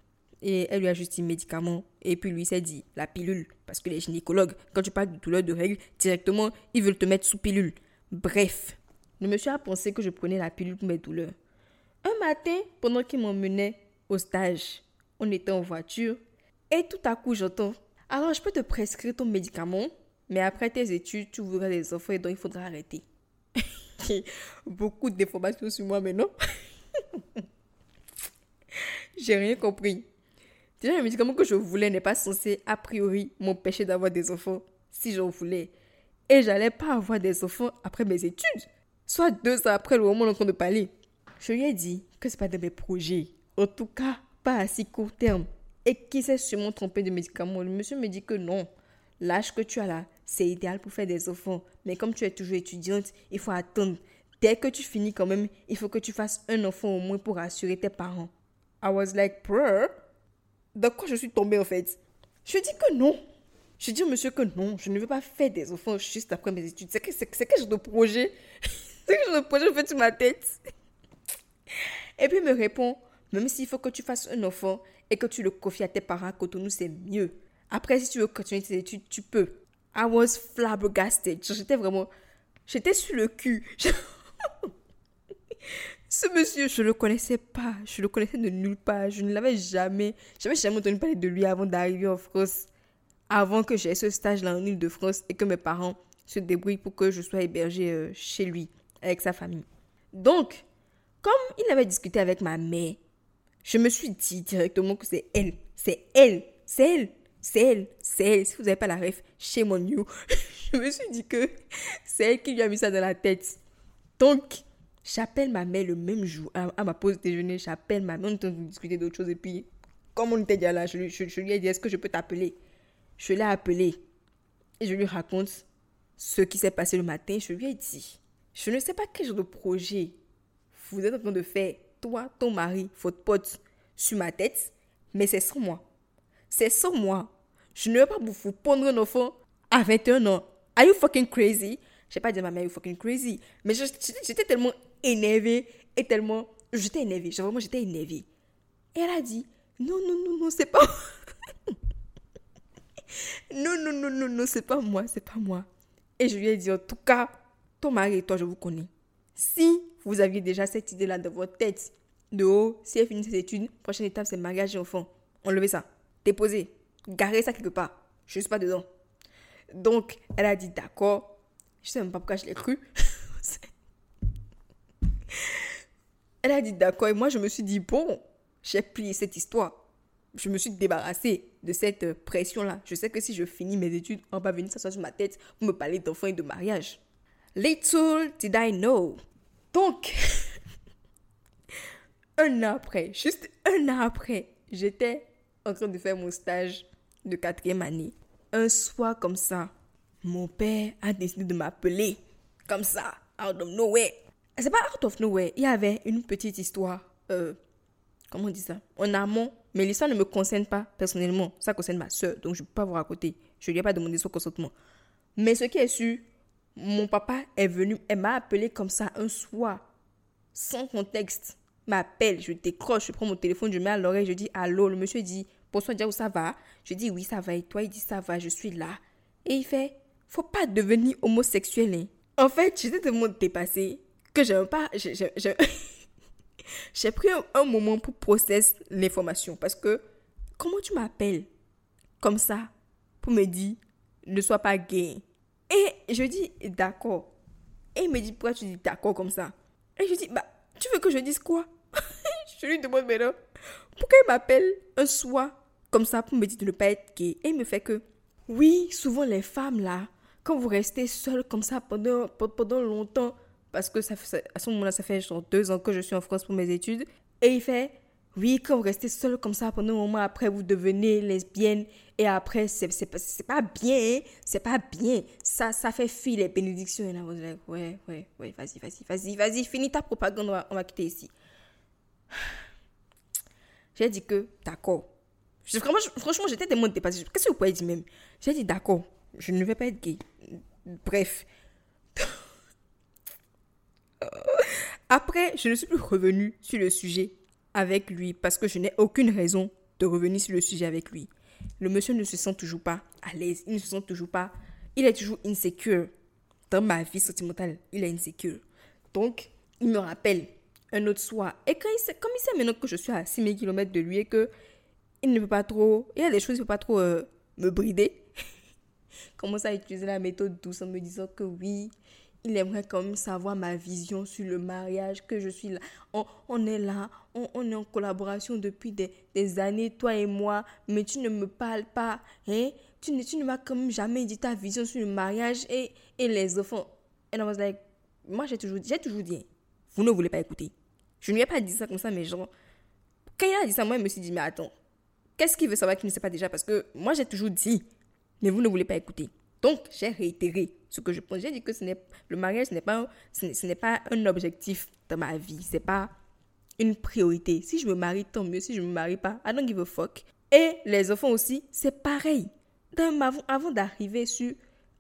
Et elle lui a juste dit médicament. Et puis lui s'est dit la pilule. Parce que les gynécologues, quand tu parles de douleurs de règles, directement, ils veulent te mettre sous pilule. Bref, le monsieur a pensé que je prenais la pilule pour mes douleurs. Un matin, pendant qu'il m'emmenait au stage, on était en voiture. Et tout à coup, j'entends Alors, je peux te prescrire ton médicament, mais après tes études, tu voudras des enfants et donc il faudra arrêter. Beaucoup d'informations sur moi maintenant. J'ai rien compris. Déjà, le médicament que je voulais n'est pas censé, a priori, m'empêcher d'avoir des enfants si j'en voulais. Et j'allais pas avoir des enfants après mes études. Soit deux ans après le moment où on est en train de parler. Je lui ai dit que c'est pas de mes projets. En tout cas, pas à si court terme. Et qu'il s'est sûrement trompé de médicaments. Le monsieur me dit que non. L'âge que tu as là, c'est idéal pour faire des enfants. Mais comme tu es toujours étudiante, il faut attendre. Dès que tu finis quand même, il faut que tu fasses un enfant au moins pour rassurer tes parents. I was like, bro, dans quoi je suis tombée en fait? Je dis que non. Je dis au monsieur que non, je ne veux pas faire des enfants juste après mes études. C'est que quel genre de projet C'est quel genre de projet je fais sur ma tête Et puis il me répond, même s'il faut que tu fasses un enfant et que tu le confies à tes parents nous, c'est mieux. Après, si tu veux continuer tes études, tu peux. I was flabbergasted. J'étais vraiment... J'étais sur le cul. Ce monsieur, je le connaissais pas. Je le connaissais de nulle part. Je ne l'avais jamais... J'avais jamais entendu parler de lui avant d'arriver en France. Avant que j'aie ce stage-là en Ile-de-France et que mes parents se débrouillent pour que je sois hébergée euh, chez lui, avec sa famille. Donc, comme il avait discuté avec ma mère, je me suis dit directement que c'est elle. C'est elle. C'est elle. C'est elle. C'est elle. Si vous n'avez pas la ref, chez mon you. je me suis dit que c'est elle qui lui a mis ça dans la tête. Donc, j'appelle ma mère le même jour, à, ma pause déjeuner, j'appelle ma mère, on de discuter d'autres choses. Et puis, comme on était déjà là, je, je lui ai dit, est-ce que je peux t'appeler? Je l'ai appelé. Et je lui raconte ce qui s'est passé le matin. Je lui ai dit, je ne sais pas quel genre de projet vous êtes en train de faire toi, ton mari, votre pote, sur ma tête, mais c'est sans moi. C'est sans moi. Je ne vais pas vous pondre un enfant à 21 ans. Are you fucking crazy? Je n'ai pas dit à ma mère, you fucking crazy. Mais j'étais tellement énervée et tellement. J'étais énervée. Vraiment, j'étais énervée. Et elle a dit, non, non, non, non, c'est pas. non, non, non, non, non, c'est pas moi, c'est pas moi. Et je lui ai dit, en tout cas, ton mari et toi, je vous connais. Si vous aviez déjà cette idée-là dans votre tête, de haut, si elle finit ses études, prochaine étape, c'est mariage et enfant. Enlevez ça. Déposez. Garez ça quelque part. Je ne suis pas dedans. Donc, elle a dit d'accord. Je sais même pas pourquoi je l'ai cru. elle a dit d'accord. Et moi, je me suis dit, bon, j'ai plié cette histoire. Je me suis débarrassée de cette pression-là. Je sais que si je finis mes études, on va venir s'asseoir sur ma tête pour me parler d'enfants et de mariage. Little did I know. Donc, un an après, juste un an après, j'étais en train de faire mon stage de quatrième année. Un soir comme ça, mon père a décidé de m'appeler. Comme ça, out of nowhere. C'est pas out of nowhere. Il y avait une petite histoire. Euh, comment on dit ça? En amont. Mais l'histoire ne me concerne pas personnellement. Ça concerne ma soeur. Donc je ne peux pas vous raconter. Je ne lui ai pas demandé son consentement. Mais ce qui est sûr, mon papa est venu, elle m'a appelé comme ça un soir, sans contexte. M'appelle, je décroche, je prends mon téléphone, je mets à l'oreille, je dis allô. Le monsieur dit bonsoir, où ça va? Je dis oui, ça va. Et toi, il dit ça va, je suis là. Et il fait faut pas devenir homosexuel. Hein. En fait, j'étais tellement dépassée que j'ai pas. J'ai pris un, un, moment pour processer l'information parce que comment tu m'appelles comme ça pour me dire ne sois pas gay? Et je dis, d'accord. Et il me dit, pourquoi tu dis d'accord comme ça? Et je dis, bah, tu veux que je dise quoi? Je lui demande maintenant, pourquoi il m'appelle un soir comme ça pour me dire de ne pas être gay? Et il me fait que, oui, souvent les femmes là, quand vous restez seule comme ça pendant, pendant longtemps, parce que ça fait, à ce moment-là, ça fait genre deux ans que je suis en France pour mes études, et il fait, oui, quand vous restez seule comme ça pendant un moment, après vous devenez lesbienne, et après, c'est pas, pas bien, hein. c'est pas bien. Ça, ça fait fuir les bénédictions. Et là, vous dites, ouais, ouais, ouais, vas-y, vas-y, vas-y, vas-y, finis ta propagande, on va, quitter ici. J'ai dit que, d'accord. Franchement, j'étais tellement dépassée. Qu'est-ce que vous pouvez dire même? J'ai dit, d'accord, je ne vais pas être gay. Bref. Après, je ne suis plus revenue sur le sujet avec lui parce que je n'ai aucune raison de revenir sur le sujet avec lui. Le monsieur ne se sent toujours pas à l'aise, il ne se sent toujours pas, il est toujours insécure. Dans ma vie sentimentale, il est insécure. Donc, il me rappelle un autre soir. Et quand il sait, comme il sait maintenant que je suis à 6000 km de lui et que il ne peut pas trop, il y a des choses, il ne peut pas trop euh, me brider. commence à utiliser la méthode douce en me disant que oui, il aimerait quand même savoir ma vision sur le mariage, que je suis là. On, est là, on, est en collaboration depuis des, années, toi et moi, mais tu ne me parles pas. Hein? Tu, ne, tu ne m'as quand même jamais dit ta vision sur le mariage et, et les enfants. Et moi j'ai toujours, j'ai toujours dit, vous ne voulez pas écouter. Je ne lui ai pas dit ça comme ça, mais genre, quand il a dit ça, moi je me suis dit, mais attends, qu'est-ce qu'il veut savoir qu'il ne sait pas déjà? Parce que moi j'ai toujours dit, mais vous ne voulez pas écouter. Donc, j'ai réitéré ce que je pense. J'ai dit que le mariage, ce n'est, pas, un objectif dans ma vie. Ce n'est pas une priorité. Si je me marie, tant mieux. Si je ne me marie pas, I don't give a fuck. Et les enfants aussi, c'est pareil. avant, avant d'arriver sur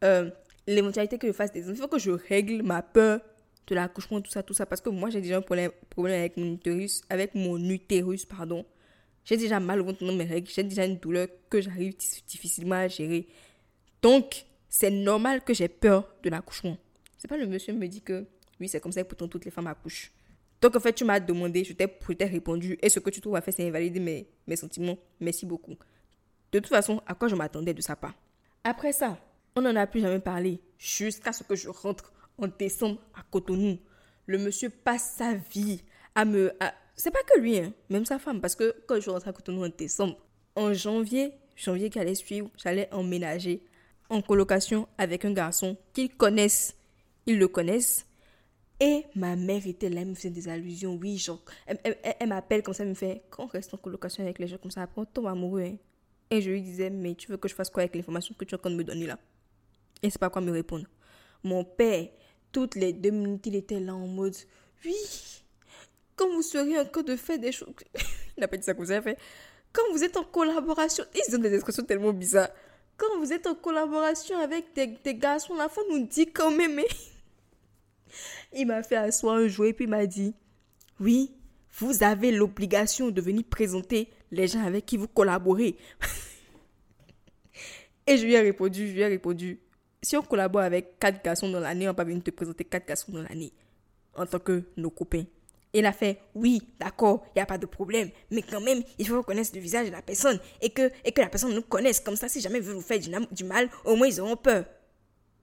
euh, l'éventualité que je fasse des enfants, il faut que je règle ma peur de l'accouchement, tout ça, tout ça. Parce que moi, j'ai déjà un problème, problème avec mon utérus, avec mon utérus, pardon. J'ai déjà mal au ventre dans mes règles. J'ai déjà une douleur que j'arrive difficilement à gérer. Donc, c'est normal que j'ai peur de l'accouchement. C'est pas le monsieur me dit que oui, c'est comme ça que pourtant toutes les femmes accouchent. Donc en fait, tu m'as demandé, je t'ai répondu, et ce que tu trouves à faire, c'est invalider mes, mes sentiments. Merci beaucoup. De toute façon, à quoi je m'attendais de sa part? Après ça, on n'en a plus jamais parlé, jusqu'à ce que je rentre en décembre à Cotonou. Le monsieur passe sa vie à me... C'est pas que lui, hein, même sa femme, parce que quand je rentre à Cotonou en décembre, en janvier, janvier qui allait suivre, j'allais emménager en colocation avec un garçon qu'ils connaissent. Ils le connaissent. Et ma mère était là, elle me faisait des allusions. Oui, genre, elle, m'appelle comme ça, elle me fait Quand on reste en colocation avec les gens comme ça, après on tombe amoureux. Hein. Et je lui disais Mais tu veux que je fasse quoi avec l'information que tu es en train de me donner là? Et c'est pas quoi me répondre. Mon père, toutes les deux minutes, il était là en mode Oui, quand vous seriez en train de faire des choses. il n'a pas dit ça comme ça, fait Quand vous êtes en collaboration. Ils ont des expressions tellement bizarres quand vous êtes en collaboration avec des, garçons, la femme nous dit quand même. il m'a fait asseoir un jour et puis m'a dit Oui, vous avez l'obligation de venir présenter les gens avec qui vous collaborez. et je lui ai répondu Je lui ai répondu Si on collabore avec quatre garçons dans l'année, on va venir te présenter quatre garçons dans l'année en tant que nos copains. Il a fait, oui, d'accord, il n'y a pas de problème, mais quand même, il faut reconnaître le visage de la personne et que, et que la personne nous connaisse. Comme ça, si jamais il veut vous faire du, mal, au moins ils auront peur.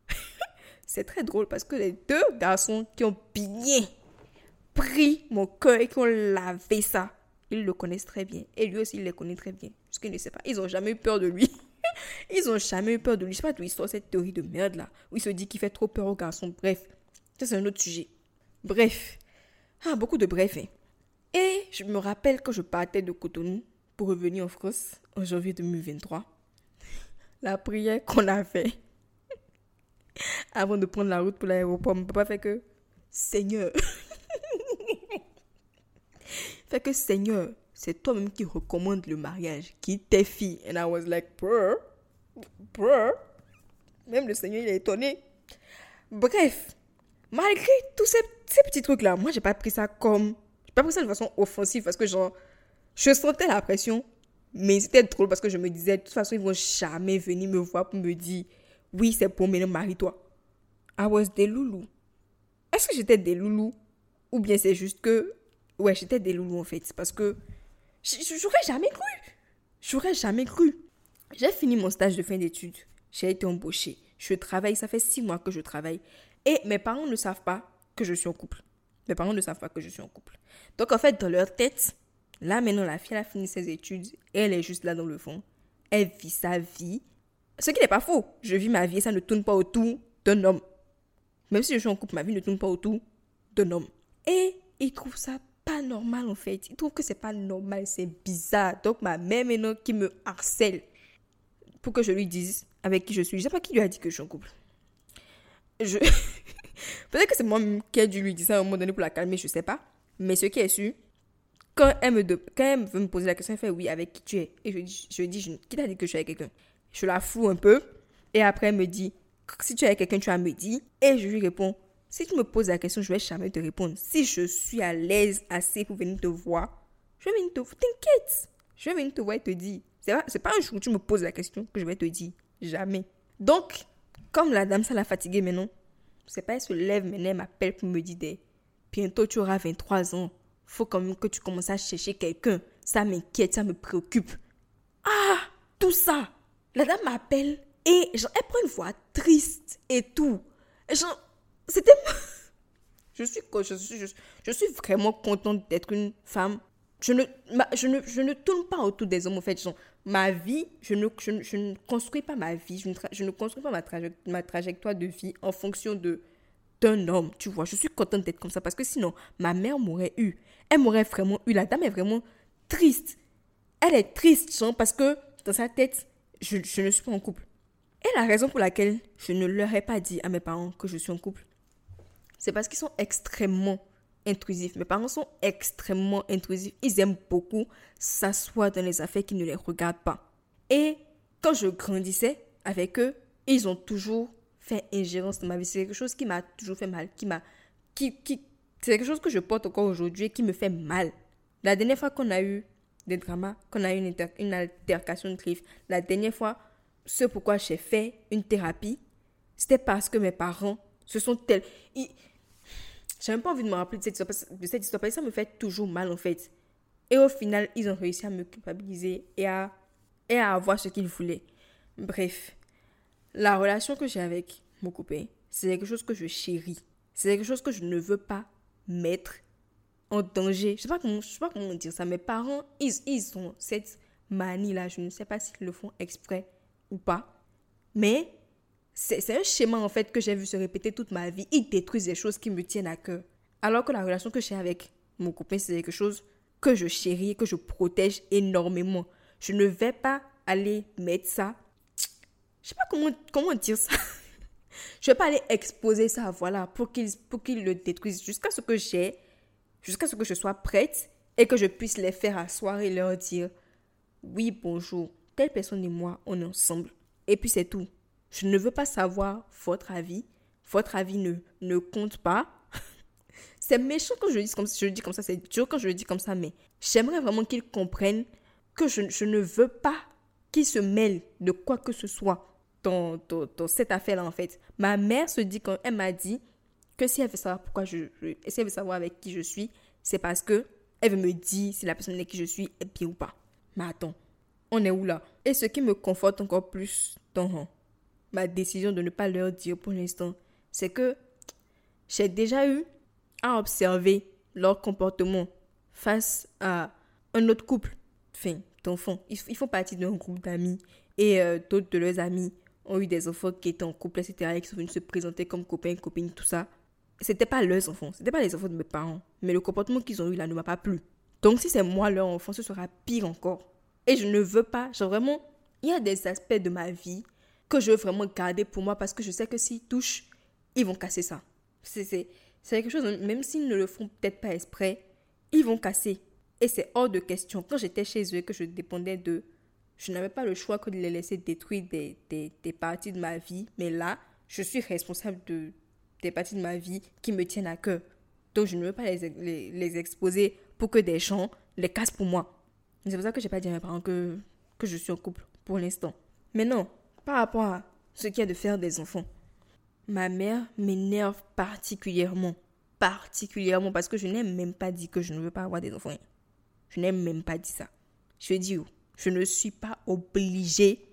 C'est très drôle parce que les deux garçons qui ont bien pris mon cœur et qui ont lavé ça, ils le connaissent très bien. Et lui aussi, il les connaît très bien. Parce qu'il ne sait pas. Ils n'ont jamais eu peur de lui. ils n'ont jamais eu peur de lui. Je sais pas d'où il sort cette théorie de merde là. Où il se dit qu'il fait trop peur aux garçons. Bref, ça c'est un autre sujet. Bref. Ah, beaucoup de brefs. Hein. Et je me rappelle que je partais de Cotonou pour revenir en France en janvier 2023. La prière qu'on a fait avant de prendre la route pour l'aéroport, mon papa fait que Seigneur, fait que Seigneur, c'est toi-même qui recommande le mariage, qui t'es fille. And I was like, bro. Même le Seigneur, il est étonné. Bref, malgré tous ces, petits trucs-là, moi, j'ai pas pris ça comme. J'ai pas pris ça de façon offensive parce que, genre, je sentais la pression, mais c'était drôle parce que je me disais, de toute façon, ils vont jamais venir me voir pour me dire, oui, c'est pour maintenant, marie-toi. I was des loulous. Est-ce que j'étais des loulous? Ou bien c'est juste que, ouais, j'étais des loulous en fait, parce que j'aurais jamais cru. J'aurais jamais cru. J'ai fini mon stage de fin d'études. J'ai été embauchée. Je travaille, ça fait six mois que je travaille. Et mes parents ne savent pas que je suis en couple. Mes parents ne savent pas que je suis en couple. Donc en fait, dans leur tête, là maintenant, la fille a fini ses études elle est juste là dans le fond. Elle vit sa vie. Ce qui n'est pas faux. Je vis ma vie et ça ne tourne pas autour d'un homme. Même si je suis en couple, ma vie ne tourne pas autour d'un homme. Et ils trouvent ça pas normal en fait. Ils trouvent que c'est pas normal, c'est bizarre. Donc ma mère maintenant qui me harcèle pour que je lui dise avec qui je suis. Je sais pas qui lui a dit que je suis en couple. Je... Peut-être que c'est moi qui ai dû lui dire ça à un moment donné pour la calmer, je sais pas. Mais ce qui est sûr, quand elle me, quand elle veut me poser la question, elle fait oui, avec qui tu es? Et je dis, je dis qui t'a dit que je suis avec quelqu'un? Je la fous un peu. Et après, elle me dit, si tu es avec quelqu'un, tu as me dit. Et je lui réponds, si tu me poses la question, je vais jamais te répondre. Si je suis à l'aise assez pour venir te voir, je vais venir te voir. T'inquiète. Je vais venir te voir et te dire. C'est pas, pas un jour où tu me poses la question que je vais te dire. Jamais. Donc, comme la dame, ça l'a fatiguée maintenant. C'est pas, elle se lève maintenant, elle m'appelle pour me dire bientôt tu auras 23 ans. Faut quand même que tu commences à chercher quelqu'un. Ça m'inquiète, ça me préoccupe. Ah, tout ça. La dame m'appelle et genre, elle prend une voix triste et tout. Genre, c'était. je, suis, je, suis, je, suis vraiment contente d'être une femme. Je ne, je, ne, je ne tourne pas autour des hommes, en fait. Ma vie, je ne, construis pas ma vie, je ne, construis pas ma, ma trajectoire de vie en fonction de d'un homme, tu vois. Je suis contente d'être comme ça parce que sinon, ma mère m'aurait eu. Elle m'aurait vraiment eu. La dame est vraiment triste. Elle est triste, genre, parce que dans sa tête, je, je ne suis pas en couple. Et la raison pour laquelle je ne leur ai pas dit à mes parents que je suis en couple, c'est parce qu'ils sont extrêmement intrusifs. Mes parents sont extrêmement intrusifs. Ils aiment beaucoup s'asseoir dans les affaires qui ne les regardent pas. Et quand je grandissais avec eux, ils ont toujours fait ingérence dans ma vie. C'est quelque chose qui m'a toujours fait mal, qui m'a, qui, qui, c'est quelque chose que je porte encore aujourd'hui et qui me fait mal. La dernière fois qu'on a eu des dramas, qu'on a eu une, une altercation de la dernière fois, ce pourquoi j'ai fait une thérapie, c'était parce que mes parents se sont tels. J'ai même pas envie de me rappeler de cette histoire, de cette histoire parce que ça me fait toujours mal en fait. Et au final, ils ont réussi à me culpabiliser et à, et à avoir ce qu'ils voulaient. Bref, la relation que j'ai avec mon copain, c'est quelque chose que je chéris. C'est quelque chose que je ne veux pas mettre en danger. Je sais sais pas comment dire ça. Mes parents, ils, ils ont cette manie-là. Je ne sais pas s'ils le font exprès ou pas. Mais c'est un schéma en fait que j'ai vu se répéter toute ma vie. Ils détruisent des choses qui me tiennent à cœur. Alors que la relation que j'ai avec mon copain, c'est quelque chose que je chéris, que je protège énormément. Je ne vais pas aller mettre ça. Je sais pas comment, comment dire ça. je vais pas aller exposer ça, voilà, pour qu'ils pour qu'ils le détruisent jusqu'à ce que j'ai, jusqu'à ce que je sois prête et que je puisse les faire asseoir et leur dire oui, bonjour, telle personne et moi, on est ensemble. Et puis c'est tout. Je ne veux pas savoir votre avis. Votre avis ne, ne compte pas. c'est méchant quand je le dis comme ça. Je dis comme ça, c'est dur quand je le dis comme ça, mais j'aimerais vraiment qu'ils comprennent que je, je, ne veux pas qu'ils se mêlent de quoi que ce soit dans, dans, cette affaire-là, en fait. Ma mère se dit, quand elle m'a dit que si elle veut savoir pourquoi je, si elle veut savoir avec qui je suis, c'est parce que elle veut me dire si la personne avec qui je suis est bien ou pas. Mais attends, on est où là? Et ce qui me conforte encore plus dans ma décision de ne pas leur dire pour l'instant, c'est que j'ai déjà eu à observer leur comportement face à un autre couple, enfin, d'enfants. Ils, font partie d'un groupe d'amis et euh, d'autres de leurs amis ont eu des enfants qui étaient en couple, etc., et qui sont venus se présenter comme copains, copines, tout ça. C'était pas leurs enfants, c'était pas les enfants de mes parents, mais le comportement qu'ils ont eu là ne m'a pas plu. Donc si c'est moi leur enfant, ce sera pire encore. Et je ne veux pas, genre vraiment, il y a des aspects de ma vie que je veux vraiment garder pour moi parce que je sais que s'ils touchent, ils vont casser ça. C'est quelque chose, même s'ils ne le font peut-être pas exprès, ils vont casser. Et c'est hors de question. Quand j'étais chez eux, que je dépendais d'eux, je n'avais pas le choix que de les laisser détruire des, des, des, parties de ma vie. Mais là, je suis responsable de, des parties de ma vie qui me tiennent à cœur. Donc, je ne veux pas les, les, exposer pour que des gens les cassent pour moi. C'est pour ça que je n'ai pas dit à mes parents que, que je suis en couple pour l'instant. Mais non, par rapport à ce qu'il y a de faire des enfants, ma mère m'énerve particulièrement. Particulièrement parce que je n'ai même pas dit que je ne veux pas avoir des enfants. Je n'ai même pas dit ça. Je dis, je ne suis pas obligée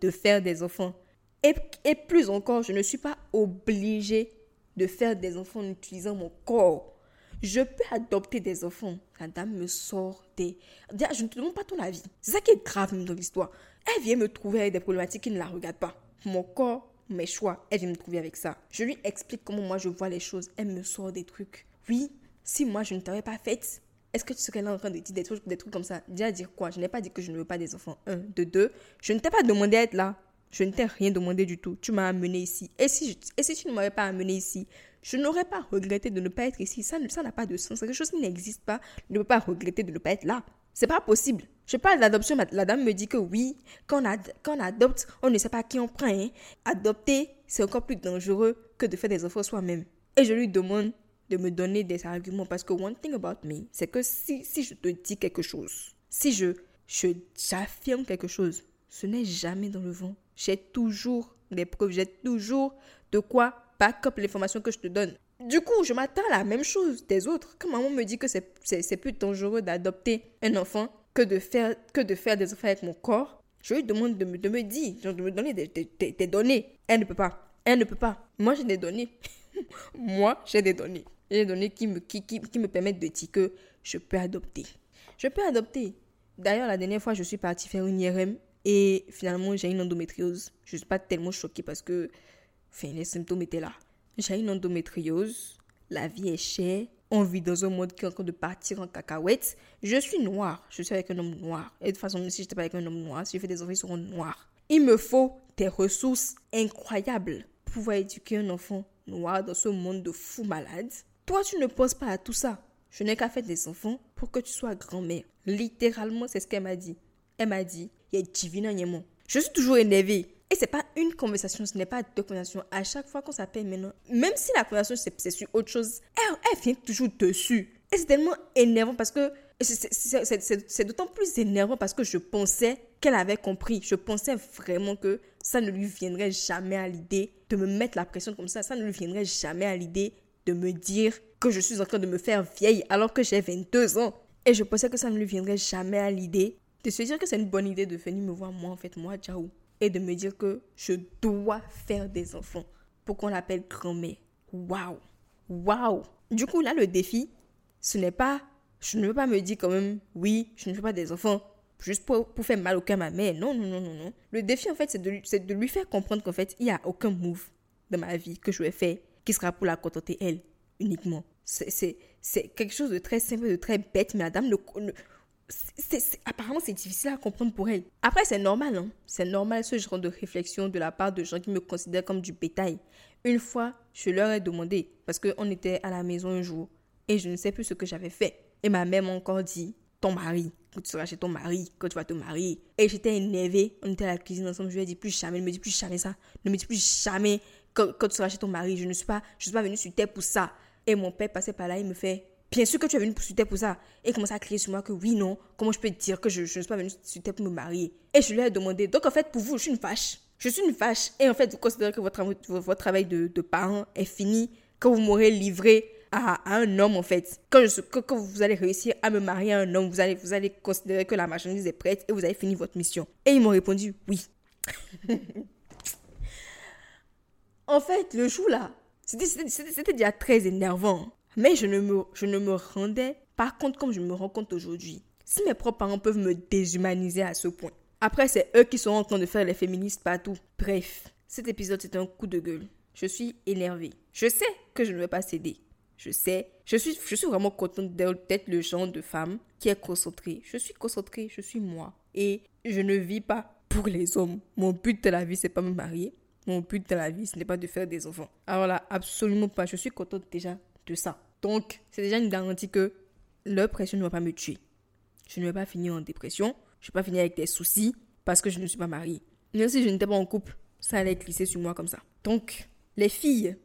de faire des enfants. Et, et plus encore, je ne suis pas obligée de faire des enfants en utilisant mon corps. Je peux adopter des enfants. La dame me sort des... Je ne te demande pas ton avis. C'est ça qui est grave dans l'histoire. Elle vient me trouver avec des problématiques qui ne la regardent pas. Mon corps, mes choix, elle vient me trouver avec ça. Je lui explique comment moi je vois les choses. Elle me sort des trucs. Oui, si moi je ne t'aurais pas faite, est-ce que tu serais là en train de dire des trucs, comme ça? Déjà dire quoi? Je n'ai pas dit que je ne veux pas des enfants. Un, de deux. Je ne t'ai pas demandé d'être là. Je ne t'ai rien demandé du tout. Tu m'as amené ici. Et si, et si tu ne m'aurais pas amené ici, je n'aurais pas regretté de ne pas être ici. Ça, n'a pas de sens. Quelque chose qui n'existe pas. Je ne peux pas regretter de ne pas être là. C'est pas possible. Je parle d'adoption. La dame me dit que oui, quand on, adopte, on ne sait pas qui on prend. Hein. Adopter, c'est encore plus dangereux que de faire des enfants soi-même. Et je lui demande de me donner des arguments parce que one thing about me, c'est que si, si je te dis quelque chose, si je j'affirme quelque chose, ce n'est jamais dans le vent. J'ai toujours des preuves, j'ai toujours de quoi back up l'information que je te donne. Du coup, je m'attends à la même chose des autres. Quand maman me dit que c'est plus dangereux d'adopter un enfant que de, faire, que de faire des enfants avec mon corps, je lui demande de me, de me dire, de me donner des, des, des, données. Elle ne peut pas. Elle ne peut pas. Moi, j'ai des données. Moi, j'ai des données. J'ai des données qui me, qui, qui, qui me permettent de dire que je peux adopter. Je peux adopter. D'ailleurs, la dernière fois, je suis partie faire une IRM et finalement, j'ai une endométriose. Je ne suis pas tellement choquée parce que Enfin, les symptômes étaient là. J'ai une endométriose, la vie est chère, on vit dans un monde qui est en train de partir en cacahuète. Je suis noire, je suis avec un homme noir. Et de toute façon, si je n'étais pas avec un homme noir, si je fais des enfants, ils seront noirs. Il me faut des ressources incroyables pour pouvoir éduquer un enfant noir dans ce monde de fous malades. Toi, tu ne penses pas à tout ça. Je n'ai qu'à faire des enfants pour que tu sois grand-mère. Littéralement, c'est ce qu'elle m'a dit. Elle m'a dit, il y a divin Je suis toujours énervée. Et c'est pas une conversation, ce n'est pas deux conversations. À chaque fois qu'on s'appelle maintenant, même si la conversation c'est sur autre chose, elle, elle vient toujours dessus. Et c'est tellement énervant parce que c'est d'autant plus énervant parce que je pensais qu'elle avait compris. Je pensais vraiment que ça ne lui viendrait jamais à l'idée de me mettre la pression comme ça. Ça ne lui viendrait jamais à l'idée de me dire que je suis en train de me faire vieille alors que j'ai 22 ans. Et je pensais que ça ne lui viendrait jamais à l'idée de se dire que c'est une bonne idée de venir me voir moi en fait, moi, Ciao et de me dire que je dois faire des enfants pour qu'on l'appelle grand-mère. Waouh! Waouh! Du coup, là, le défi, ce n'est pas, je ne veux pas me dire quand même, oui, je ne veux pas des enfants juste pour, pour faire mal au cœur ma mère. Non, non, non, non, non. Le défi, en fait, c'est de, de lui faire comprendre qu'en fait, il n'y a aucun move dans ma vie que je vais faire qui sera pour la contenter elle uniquement. C'est quelque chose de très simple, de très bête, mais madame ne, apparemment, c'est difficile à comprendre pour elle. Après, c'est normal, hein? C'est normal ce genre de réflexion de la part de gens qui me considèrent comme du bétail. Une fois, je leur ai demandé, parce qu'on était à la maison un jour, et je ne sais plus ce que j'avais fait. Et ma mère m'a encore dit, ton mari, quand tu seras chez ton mari, quand tu vas te marier. Et j'étais énervée, on était à la cuisine ensemble, je lui ai dit plus jamais, ne me dis plus jamais ça, ne me dis plus jamais quand, tu seras chez ton mari, je ne suis pas, je suis pas venue sur terre pour ça. Et mon père passait par là, il me fait, Bien sûr que tu es venu sur terre pour ça. Et commence à crier sur moi que oui, non, comment je peux te dire que je, ne suis pas venu sur terre pour me marier? Et je lui ai demandé, donc en fait, pour vous, je suis une vache. Je suis une vache. Et en fait, vous considérez que votre, votre travail de, de parent est fini, que vous m'aurez livré à, un homme, en fait. Quand, je, quand, vous allez réussir à me marier à un homme, vous allez, vous allez considérer que la marchandise est prête et vous avez fini votre mission. Et ils m'ont répondu oui. en fait, le jour là, c'était déjà très énervant. Mais je ne, me, je ne me rendais pas compte comme je me rends compte aujourd'hui. Si mes propres parents peuvent me déshumaniser à ce point. Après, c'est eux qui sont en train de faire les féministes partout. Bref, cet épisode, c'est un coup de gueule. Je suis énervée. Je sais que je ne vais pas céder. Je sais. Je suis, je suis vraiment contente d'être le genre de femme qui est concentrée. Je suis concentrée, je suis moi. Et je ne vis pas pour les hommes. Mon but de la vie, c'est pas me marier. Mon but de la vie, ce n'est pas de faire des enfants. Alors là, absolument pas. Je suis contente déjà ça. Donc, c'est déjà une garantie que leur pression ne va pas me tuer. Je ne vais pas finir en dépression. Je ne vais pas finir avec des soucis parce que je ne suis pas mariée. Même si je n'étais pas en couple, ça allait glisser sur moi comme ça. Donc, les filles,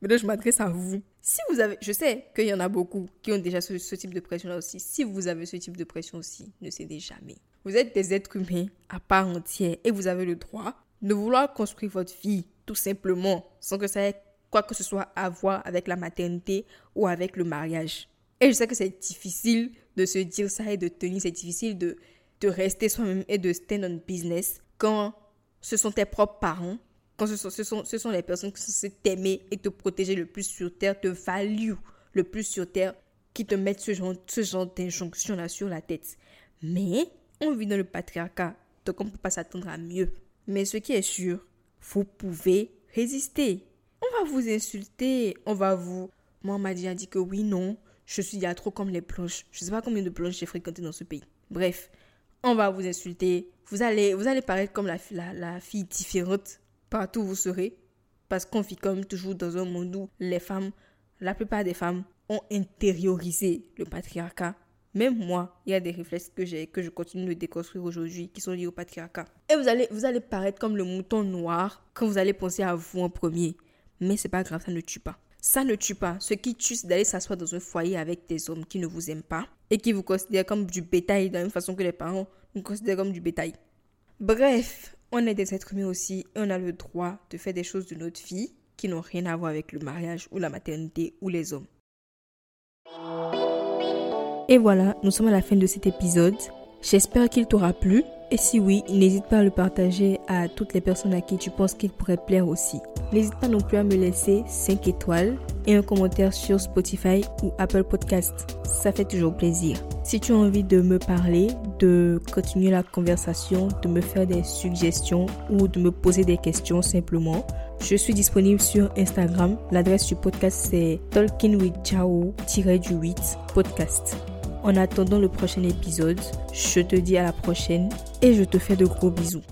maintenant je m'adresse à vous. Si vous avez, je sais qu'il y en a beaucoup qui ont déjà ce, ce type de pression-là aussi. Si vous avez ce type de pression aussi, ne cédez jamais. Vous êtes des êtres humains à part entière et vous avez le droit de vouloir construire votre vie tout simplement sans que ça ait quoi que ce soit à voir avec la maternité ou avec le mariage. Et je sais que c'est difficile de se dire ça et de tenir, c'est difficile de, de rester soi-même et de stand on business quand ce sont tes propres parents, quand ce sont, ce sont, ce sont les personnes qui sont t'aimer et te protéger le plus sur terre, te value le plus sur terre, qui te mettent ce genre, ce genre d'injonction-là sur la tête. Mais on vit dans le patriarcat, donc on ne peut pas s'attendre à mieux. Mais ce qui est sûr, vous pouvez résister. On va vous insulter, on va vous... Moi, on m'a dit, dit que oui, non, je suis a trop comme les planches. Je sais pas combien de planches j'ai fréquenté dans ce pays. Bref, on va vous insulter. Vous allez, vous allez paraître comme la, la, la fille différente partout où vous serez. Parce qu'on vit comme toujours dans un monde où les femmes, la plupart des femmes, ont intériorisé le patriarcat. Même moi, il y a des réflexes que j'ai, que je continue de déconstruire aujourd'hui, qui sont liés au patriarcat. Et vous allez, vous allez paraître comme le mouton noir quand vous allez penser à vous en premier. Mais c'est pas grave, ça ne tue pas. Ça ne tue pas. Ce qui tue, c'est d'aller s'asseoir dans un foyer avec des hommes qui ne vous aiment pas et qui vous considèrent comme du bétail de la même façon que les parents nous considèrent comme du bétail. Bref, on est des êtres humains aussi et on a le droit de faire des choses de notre vie qui n'ont rien à voir avec le mariage ou la maternité ou les hommes. Et voilà, nous sommes à la fin de cet épisode. J'espère qu'il t'aura plu. Et si oui, n'hésite pas à le partager à toutes les personnes à qui tu penses qu'il pourrait plaire aussi. N'hésite pas non plus à me laisser 5 étoiles et un commentaire sur Spotify ou Apple Podcast. Ça fait toujours plaisir. Si tu as envie de me parler, de continuer la conversation, de me faire des suggestions ou de me poser des questions simplement, je suis disponible sur Instagram. L'adresse du podcast c'est Talking with du 8 podcast. En attendant le prochain épisode, je te dis à la prochaine et je te fais de gros bisous.